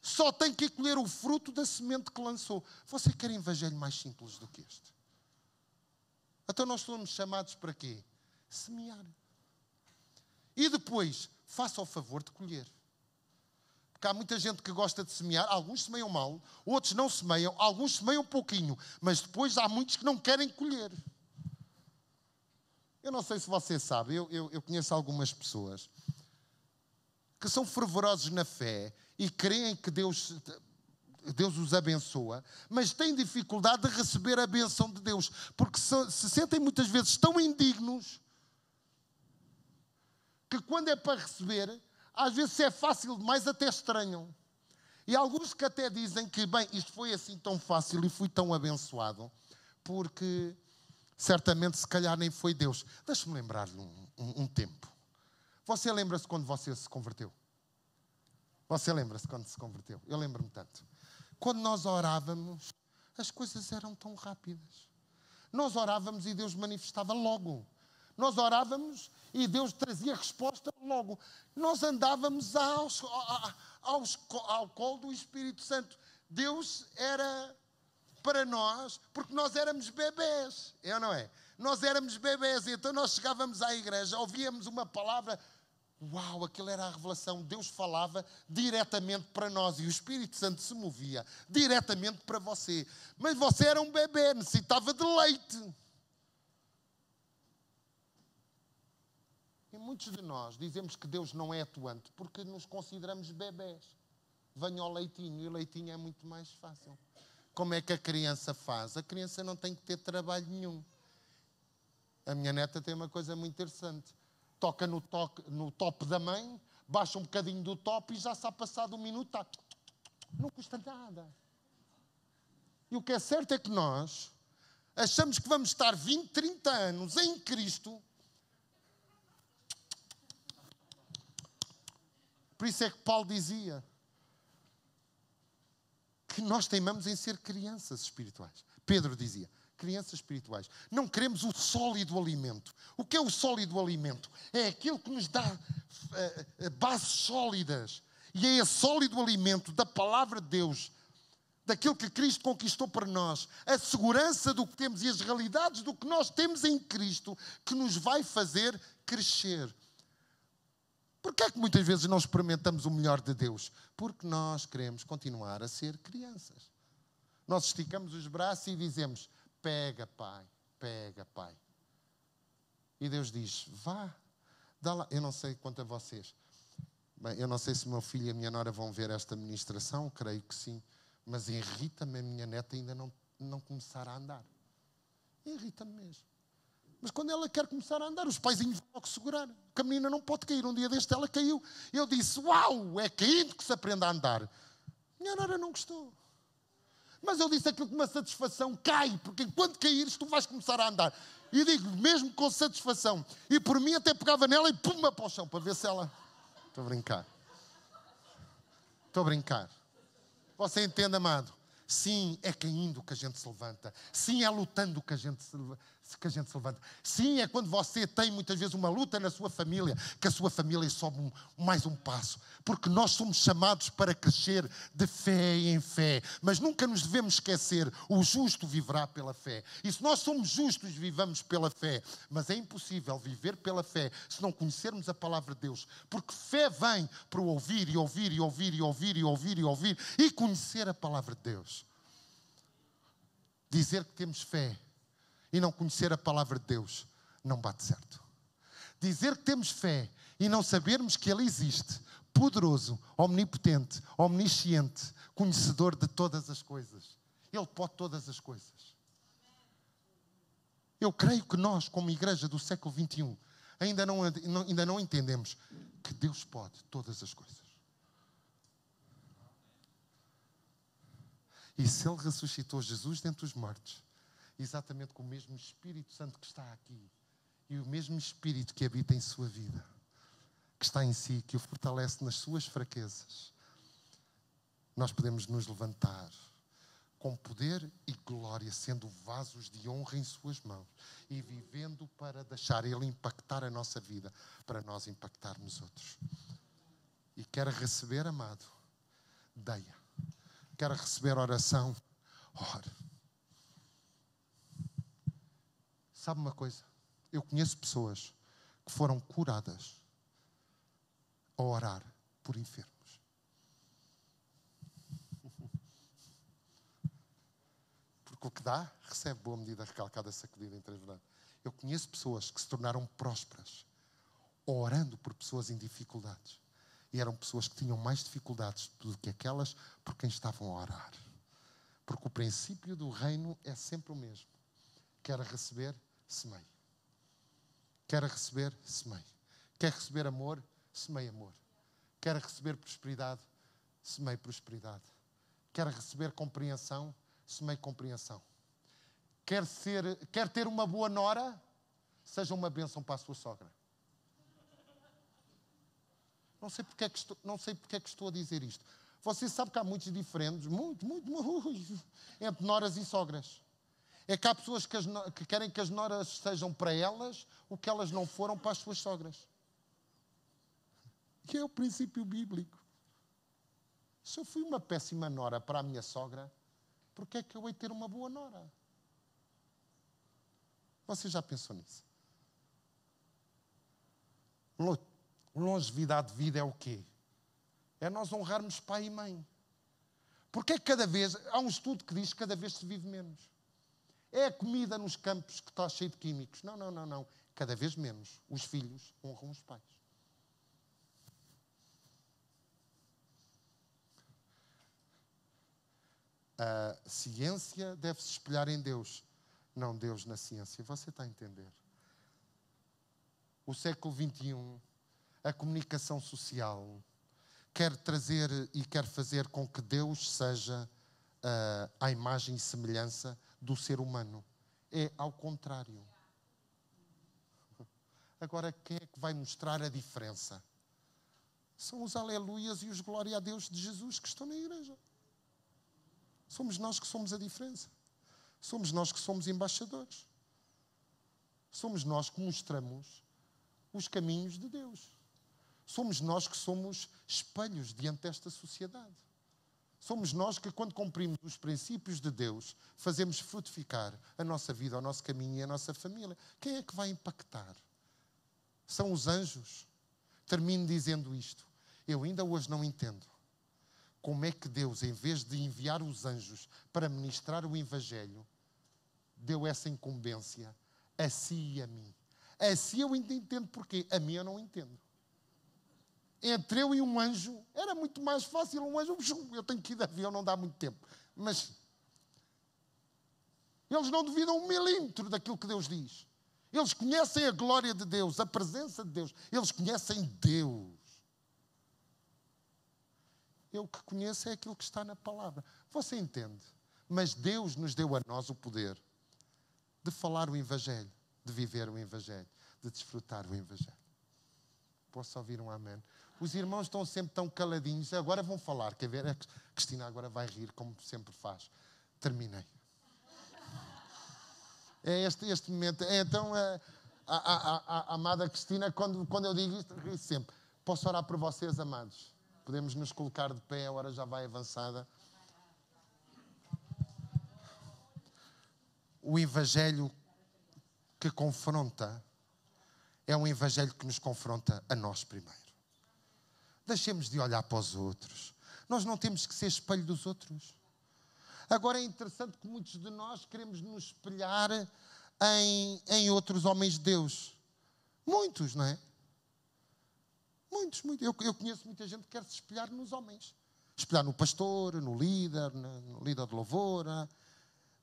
Só tem que colher o fruto da semente que lançou. Você quer evangelho mais simples do que este? Então nós somos chamados para quê? Semear. E depois, faça o favor de colher. Porque há muita gente que gosta de semear, alguns semeiam mal, outros não semeiam, alguns semeiam pouquinho, mas depois há muitos que não querem colher. Eu não sei se você sabe, eu, eu, eu conheço algumas pessoas que são fervorosos na fé e creem que Deus Deus os abençoa, mas têm dificuldade de receber a benção de Deus, porque se, se sentem muitas vezes tão indignos que quando é para receber, às vezes é fácil demais, até estranham. E alguns que até dizem que, bem, isto foi assim tão fácil e fui tão abençoado, porque certamente se calhar nem foi Deus. Deixe-me lembrar-lhe um, um, um tempo. Você lembra-se quando você se converteu? Você lembra-se quando se converteu? Eu lembro-me tanto. Quando nós orávamos, as coisas eram tão rápidas. Nós orávamos e Deus manifestava logo. Nós orávamos e Deus trazia resposta logo. Nós andávamos aos, aos, ao colo do Espírito Santo. Deus era para nós, porque nós éramos bebés, é ou não é? Nós éramos bebés, então nós chegávamos à igreja, ouvíamos uma palavra, Uau, aquilo era a revelação. Deus falava diretamente para nós e o Espírito Santo se movia diretamente para você. Mas você era um bebê, necessitava de leite. E muitos de nós dizemos que Deus não é atuante porque nos consideramos bebés. Venha ao leitinho e o leitinho é muito mais fácil. Como é que a criança faz? A criança não tem que ter trabalho nenhum. A minha neta tem uma coisa muito interessante toca no, toque, no top da mãe, baixa um bocadinho do top e já está passado um minuto, está... não custa nada. E o que é certo é que nós achamos que vamos estar 20, 30 anos em Cristo. Por isso é que Paulo dizia que nós teimamos em ser crianças espirituais. Pedro dizia: crianças espirituais. Não queremos o sólido alimento. O que é o sólido alimento? É aquilo que nos dá uh, bases sólidas. E é esse sólido alimento da palavra de Deus, daquilo que Cristo conquistou para nós, a segurança do que temos e as realidades do que nós temos em Cristo, que nos vai fazer crescer. Porquê é que muitas vezes não experimentamos o melhor de Deus? Porque nós queremos continuar a ser crianças. Nós esticamos os braços e dizemos: Pega, pai, pega, pai. E Deus diz: vá, dá lá. Eu não sei quanto a vocês. Bem, eu não sei se meu filho e a minha nora vão ver esta ministração, creio que sim. Mas irrita-me a minha neta ainda não, não começar a andar. Irrita-me mesmo. Mas quando ela quer começar a andar, os paizinhos vão logo segurar. Porque a menina não pode cair. Um dia deste ela caiu. Eu disse: Uau, é caindo que se aprende a andar. Minha nora não gostou. Mas eu disse aquilo com uma satisfação: cai, porque enquanto caíres, tu vais começar a andar. E digo, mesmo com satisfação. E por mim até pegava nela e puma para o chão, para ver se ela. Estou a brincar. Estou a brincar. Você entende, amado? Sim, é caindo que a gente se levanta. Sim, é lutando que a gente se, que a gente se levanta. Sim, é quando você tem muitas vezes uma luta na sua família, que a sua família sobe um, mais um passo. Porque nós somos chamados para crescer de fé em fé. Mas nunca nos devemos esquecer: o justo viverá pela fé. E se nós somos justos, vivamos pela fé. Mas é impossível viver pela fé se não conhecermos a palavra de Deus. Porque fé vem para ouvir e ouvir e ouvir e ouvir e ouvir e ouvir e conhecer a palavra de Deus. Dizer que temos fé e não conhecer a palavra de Deus não bate certo. Dizer que temos fé e não sabermos que Ele existe, poderoso, omnipotente, omnisciente, conhecedor de todas as coisas. Ele pode todas as coisas. Eu creio que nós, como igreja do século XXI, ainda não, ainda não entendemos que Deus pode todas as coisas. E se Ele ressuscitou Jesus dentre os mortos, exatamente com o mesmo Espírito Santo que está aqui e o mesmo Espírito que habita em sua vida, que está em si, que o fortalece nas suas fraquezas, nós podemos nos levantar com poder e glória, sendo vasos de honra em Suas mãos e vivendo para deixar Ele impactar a nossa vida, para nós impactarmos outros. E quer receber, amado, deia. Quer receber oração, ore. Sabe uma coisa? Eu conheço pessoas que foram curadas a orar por enfermos. Porque o que dá, recebe boa medida recalcada, sacudida verdades. Eu conheço pessoas que se tornaram prósperas orando por pessoas em dificuldades. E eram pessoas que tinham mais dificuldades do que aquelas por quem estavam a orar. Porque o princípio do reino é sempre o mesmo. Quer receber, semei. Quer receber, semei. Quer receber amor, semei amor. Quer receber prosperidade, semei prosperidade. Quer receber compreensão, semei compreensão. Quer, ser, quer ter uma boa nora, seja uma bênção para a sua sogra. Não sei porque é que estou, não sei porque é que estou a dizer isto. Você sabe que há muitos diferentes, muito, muito, muito, entre noras e sogras é que há pessoas que, as, que querem que as noras sejam para elas o que elas não foram para as suas sogras. Que é o princípio bíblico. Se eu fui uma péssima nora para a minha sogra, por que é que eu hei ter uma boa nora? Você já pensou nisso? Longevidade de vida é o quê? É nós honrarmos pai e mãe. Porque é que cada vez, há um estudo que diz que cada vez se vive menos. É a comida nos campos que está cheio de químicos. Não, não, não, não. Cada vez menos. Os filhos honram os pais. A ciência deve se espelhar em Deus, não Deus na ciência. Você está a entender? O século XXI, a comunicação social, quer trazer e quer fazer com que Deus seja uh, a imagem e semelhança do ser humano. É ao contrário. Agora, quem é que vai mostrar a diferença? São os aleluias e os glória a Deus de Jesus que estão na igreja. Somos nós que somos a diferença. Somos nós que somos embaixadores. Somos nós que mostramos os caminhos de Deus. Somos nós que somos espelhos diante desta sociedade. Somos nós que, quando cumprimos os princípios de Deus, fazemos frutificar a nossa vida, o nosso caminho e a nossa família. Quem é que vai impactar? São os anjos. Termino dizendo isto. Eu ainda hoje não entendo como é que Deus, em vez de enviar os anjos para ministrar o Evangelho, deu essa incumbência a si e a mim. A si eu ainda entendo porquê, a mim eu não entendo entre eu e um anjo, era muito mais fácil um anjo, eu tenho que ir de avião, não dá muito tempo. Mas eles não duvidam um milímetro daquilo que Deus diz. Eles conhecem a glória de Deus, a presença de Deus. Eles conhecem Deus. Eu que conheço é aquilo que está na palavra. Você entende? Mas Deus nos deu a nós o poder de falar o Evangelho, de viver o Evangelho, de desfrutar o Evangelho. Posso ouvir um amém? Os irmãos estão sempre tão caladinhos, agora vão falar. Quer ver? A Cristina agora vai rir, como sempre faz. Terminei. É este, este momento. É, então, a, a, a, a, amada Cristina, quando, quando eu digo isto, ri sempre. Posso orar por vocês, amados? Podemos nos colocar de pé, a hora já vai avançada. O Evangelho que confronta é um Evangelho que nos confronta a nós primeiro. Deixemos de olhar para os outros. Nós não temos que ser espelho dos outros. Agora é interessante que muitos de nós queremos nos espelhar em, em outros homens de Deus. Muitos, não é? Muitos, muitos. Eu, eu conheço muita gente que quer se espelhar nos homens. Espelhar no pastor, no líder, no, no líder de louvor.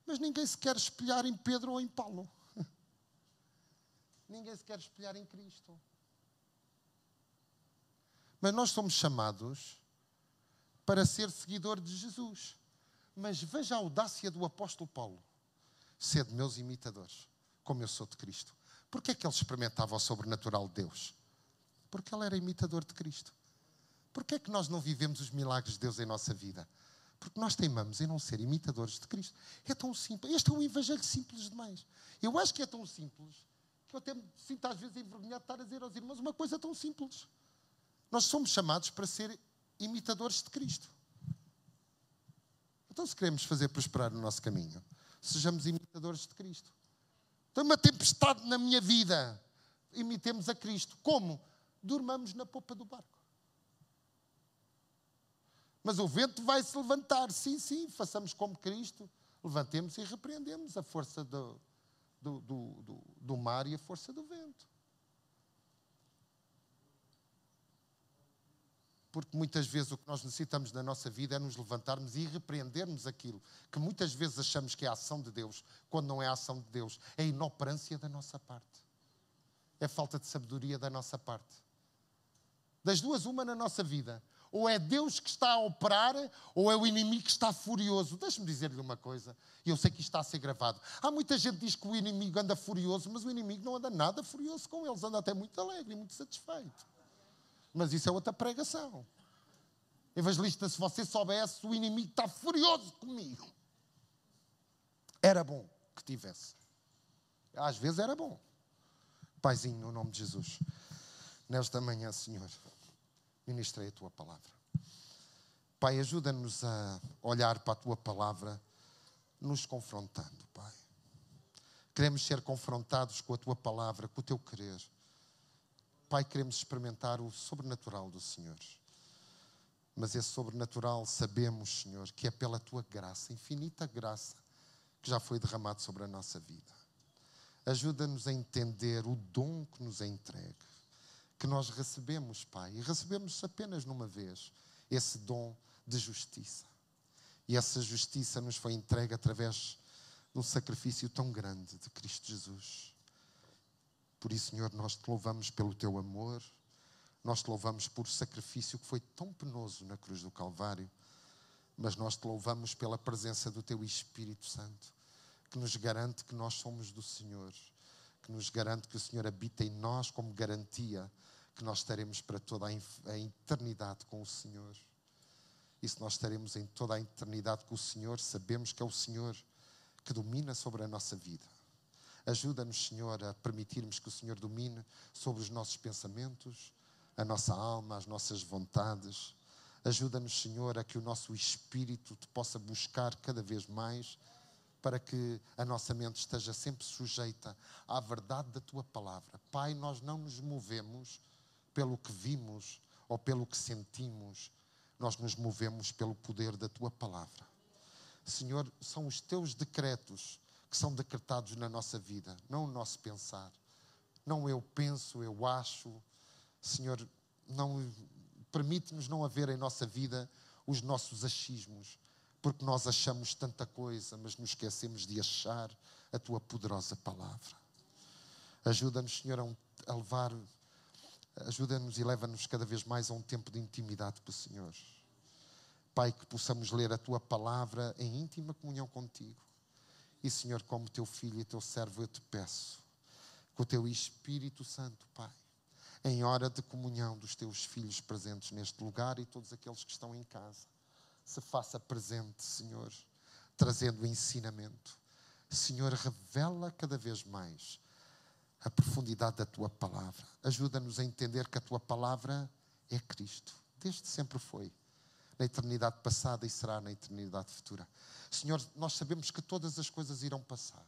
Mas ninguém se quer espelhar em Pedro ou em Paulo. ninguém se quer espelhar em Cristo. Mas nós somos chamados para ser seguidor de Jesus. Mas veja a audácia do apóstolo Paulo. Sede meus imitadores, como eu sou de Cristo. Porquê é que ele experimentava o sobrenatural de Deus? Porque ele era imitador de Cristo. Porquê é que nós não vivemos os milagres de Deus em nossa vida? Porque nós teimamos em não ser imitadores de Cristo. É tão simples. Este é um evangelho simples demais. Eu acho que é tão simples que eu até me sinto às vezes envergonhado de estar a dizer aos irmãos uma coisa tão simples. Nós somos chamados para ser imitadores de Cristo. Então, se queremos fazer prosperar o nosso caminho, sejamos imitadores de Cristo. Tem uma tempestade na minha vida, imitemos a Cristo. Como? Dormamos na popa do barco. Mas o vento vai se levantar. Sim, sim, façamos como Cristo. Levantemos e repreendemos a força do, do, do, do mar e a força do vento. Porque muitas vezes o que nós necessitamos na nossa vida é nos levantarmos e repreendermos aquilo que muitas vezes achamos que é a ação de Deus, quando não é a ação de Deus, é a inoperância da nossa parte, é falta de sabedoria da nossa parte. Das duas, uma na nossa vida. Ou é Deus que está a operar, ou é o inimigo que está furioso. Deixe-me dizer-lhe uma coisa, e eu sei que isto está a ser gravado. Há muita gente que diz que o inimigo anda furioso, mas o inimigo não anda nada furioso com eles, anda até muito alegre muito satisfeito. Mas isso é outra pregação. Evangelista, se você soubesse, o inimigo está furioso comigo. Era bom que tivesse. Às vezes era bom. Paizinho, no nome de Jesus, nesta manhã, Senhor, ministrei a tua palavra. Pai, ajuda-nos a olhar para a tua palavra, nos confrontando, Pai. Queremos ser confrontados com a tua palavra, com o teu querer. Pai, queremos experimentar o sobrenatural do Senhor. Mas esse sobrenatural sabemos, Senhor, que é pela tua graça, infinita graça, que já foi derramado sobre a nossa vida. Ajuda-nos a entender o dom que nos é entregue, que nós recebemos, Pai, e recebemos apenas numa vez esse dom de justiça. E essa justiça nos foi entregue através de um sacrifício tão grande de Cristo Jesus. Por isso, Senhor, nós te louvamos pelo teu amor, nós te louvamos por sacrifício que foi tão penoso na cruz do Calvário, mas nós te louvamos pela presença do teu Espírito Santo, que nos garante que nós somos do Senhor, que nos garante que o Senhor habita em nós como garantia que nós estaremos para toda a eternidade com o Senhor. E se nós estaremos em toda a eternidade com o Senhor, sabemos que é o Senhor que domina sobre a nossa vida. Ajuda-nos, Senhor, a permitirmos que o Senhor domine sobre os nossos pensamentos, a nossa alma, as nossas vontades. Ajuda-nos, Senhor, a que o nosso espírito te possa buscar cada vez mais, para que a nossa mente esteja sempre sujeita à verdade da tua palavra. Pai, nós não nos movemos pelo que vimos ou pelo que sentimos, nós nos movemos pelo poder da tua palavra. Senhor, são os teus decretos que são decretados na nossa vida, não o nosso pensar. Não eu penso, eu acho. Senhor, não permite-nos não haver em nossa vida os nossos achismos, porque nós achamos tanta coisa, mas nos esquecemos de achar a tua poderosa palavra. Ajuda-nos, Senhor, a levar, ajuda-nos e leva-nos cada vez mais a um tempo de intimidade com o Senhor. Pai, que possamos ler a tua palavra em íntima comunhão contigo e, Senhor, como teu filho e teu servo, eu te peço, com o teu Espírito Santo, Pai, em hora de comunhão dos teus filhos presentes neste lugar e todos aqueles que estão em casa, se faça presente, Senhor, trazendo ensinamento, Senhor, revela cada vez mais a profundidade da tua palavra. Ajuda-nos a entender que a tua palavra é Cristo, desde sempre foi, na eternidade passada e será na eternidade futura. Senhor, nós sabemos que todas as coisas irão passar.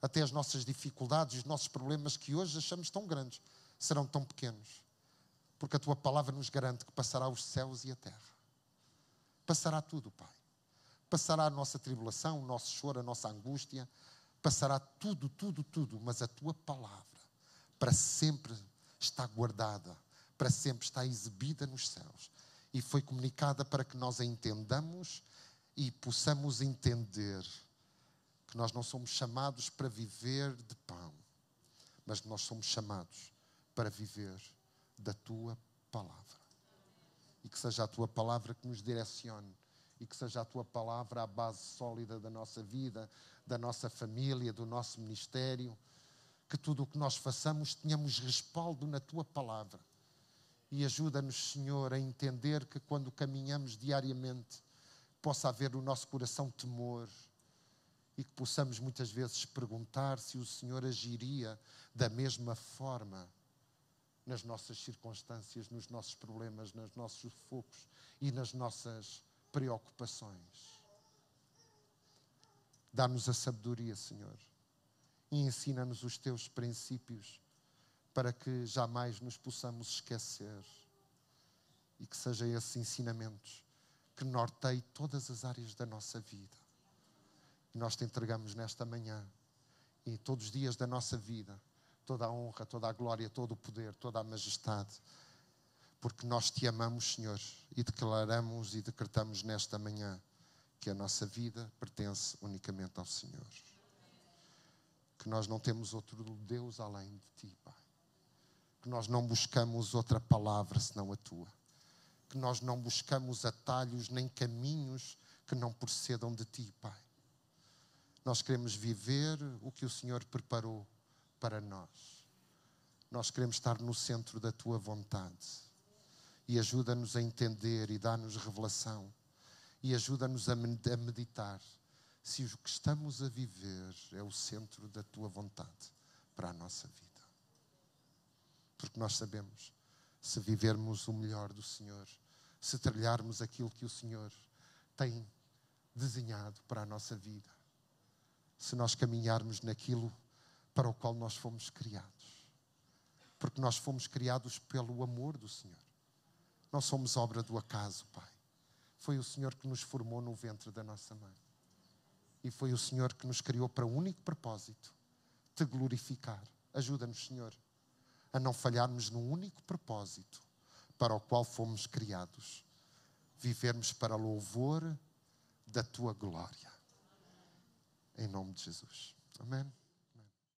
Até as nossas dificuldades, os nossos problemas que hoje achamos tão grandes, serão tão pequenos. Porque a tua palavra nos garante que passará os céus e a terra. Passará tudo, Pai. Passará a nossa tribulação, o nosso choro, a nossa angústia. Passará tudo, tudo, tudo. Mas a tua palavra para sempre está guardada, para sempre está exibida nos céus. E foi comunicada para que nós a entendamos e possamos entender que nós não somos chamados para viver de pão, mas nós somos chamados para viver da tua palavra. E que seja a tua palavra que nos direcione e que seja a tua palavra a base sólida da nossa vida, da nossa família, do nosso ministério. Que tudo o que nós façamos tenhamos respaldo na tua palavra. E ajuda-nos, Senhor, a entender que quando caminhamos diariamente possa haver no nosso coração temor e que possamos muitas vezes perguntar se o Senhor agiria da mesma forma nas nossas circunstâncias, nos nossos problemas, nos nossos sufocos e nas nossas preocupações. Dá-nos a sabedoria, Senhor, e ensina-nos os teus princípios para que jamais nos possamos esquecer e que seja esses ensinamentos que norteie todas as áreas da nossa vida. E nós te entregamos nesta manhã e todos os dias da nossa vida toda a honra, toda a glória, todo o poder, toda a majestade porque nós te amamos, Senhor, e declaramos e decretamos nesta manhã que a nossa vida pertence unicamente ao Senhor. Que nós não temos outro Deus além de ti, Pai. Que nós não buscamos outra palavra senão a tua. Que nós não buscamos atalhos nem caminhos que não procedam de ti, Pai. Nós queremos viver o que o Senhor preparou para nós. Nós queremos estar no centro da tua vontade e ajuda-nos a entender e dá-nos revelação e ajuda-nos a meditar se o que estamos a viver é o centro da tua vontade para a nossa vida. Porque nós sabemos, se vivermos o melhor do Senhor, se trilharmos aquilo que o Senhor tem desenhado para a nossa vida, se nós caminharmos naquilo para o qual nós fomos criados. Porque nós fomos criados pelo amor do Senhor. Não somos obra do acaso, Pai. Foi o Senhor que nos formou no ventre da nossa mãe. E foi o Senhor que nos criou para o único propósito: te glorificar. Ajuda-nos, Senhor, a não falharmos no único propósito para o qual fomos criados. Vivermos para louvor da tua glória. Em nome de Jesus. Amém.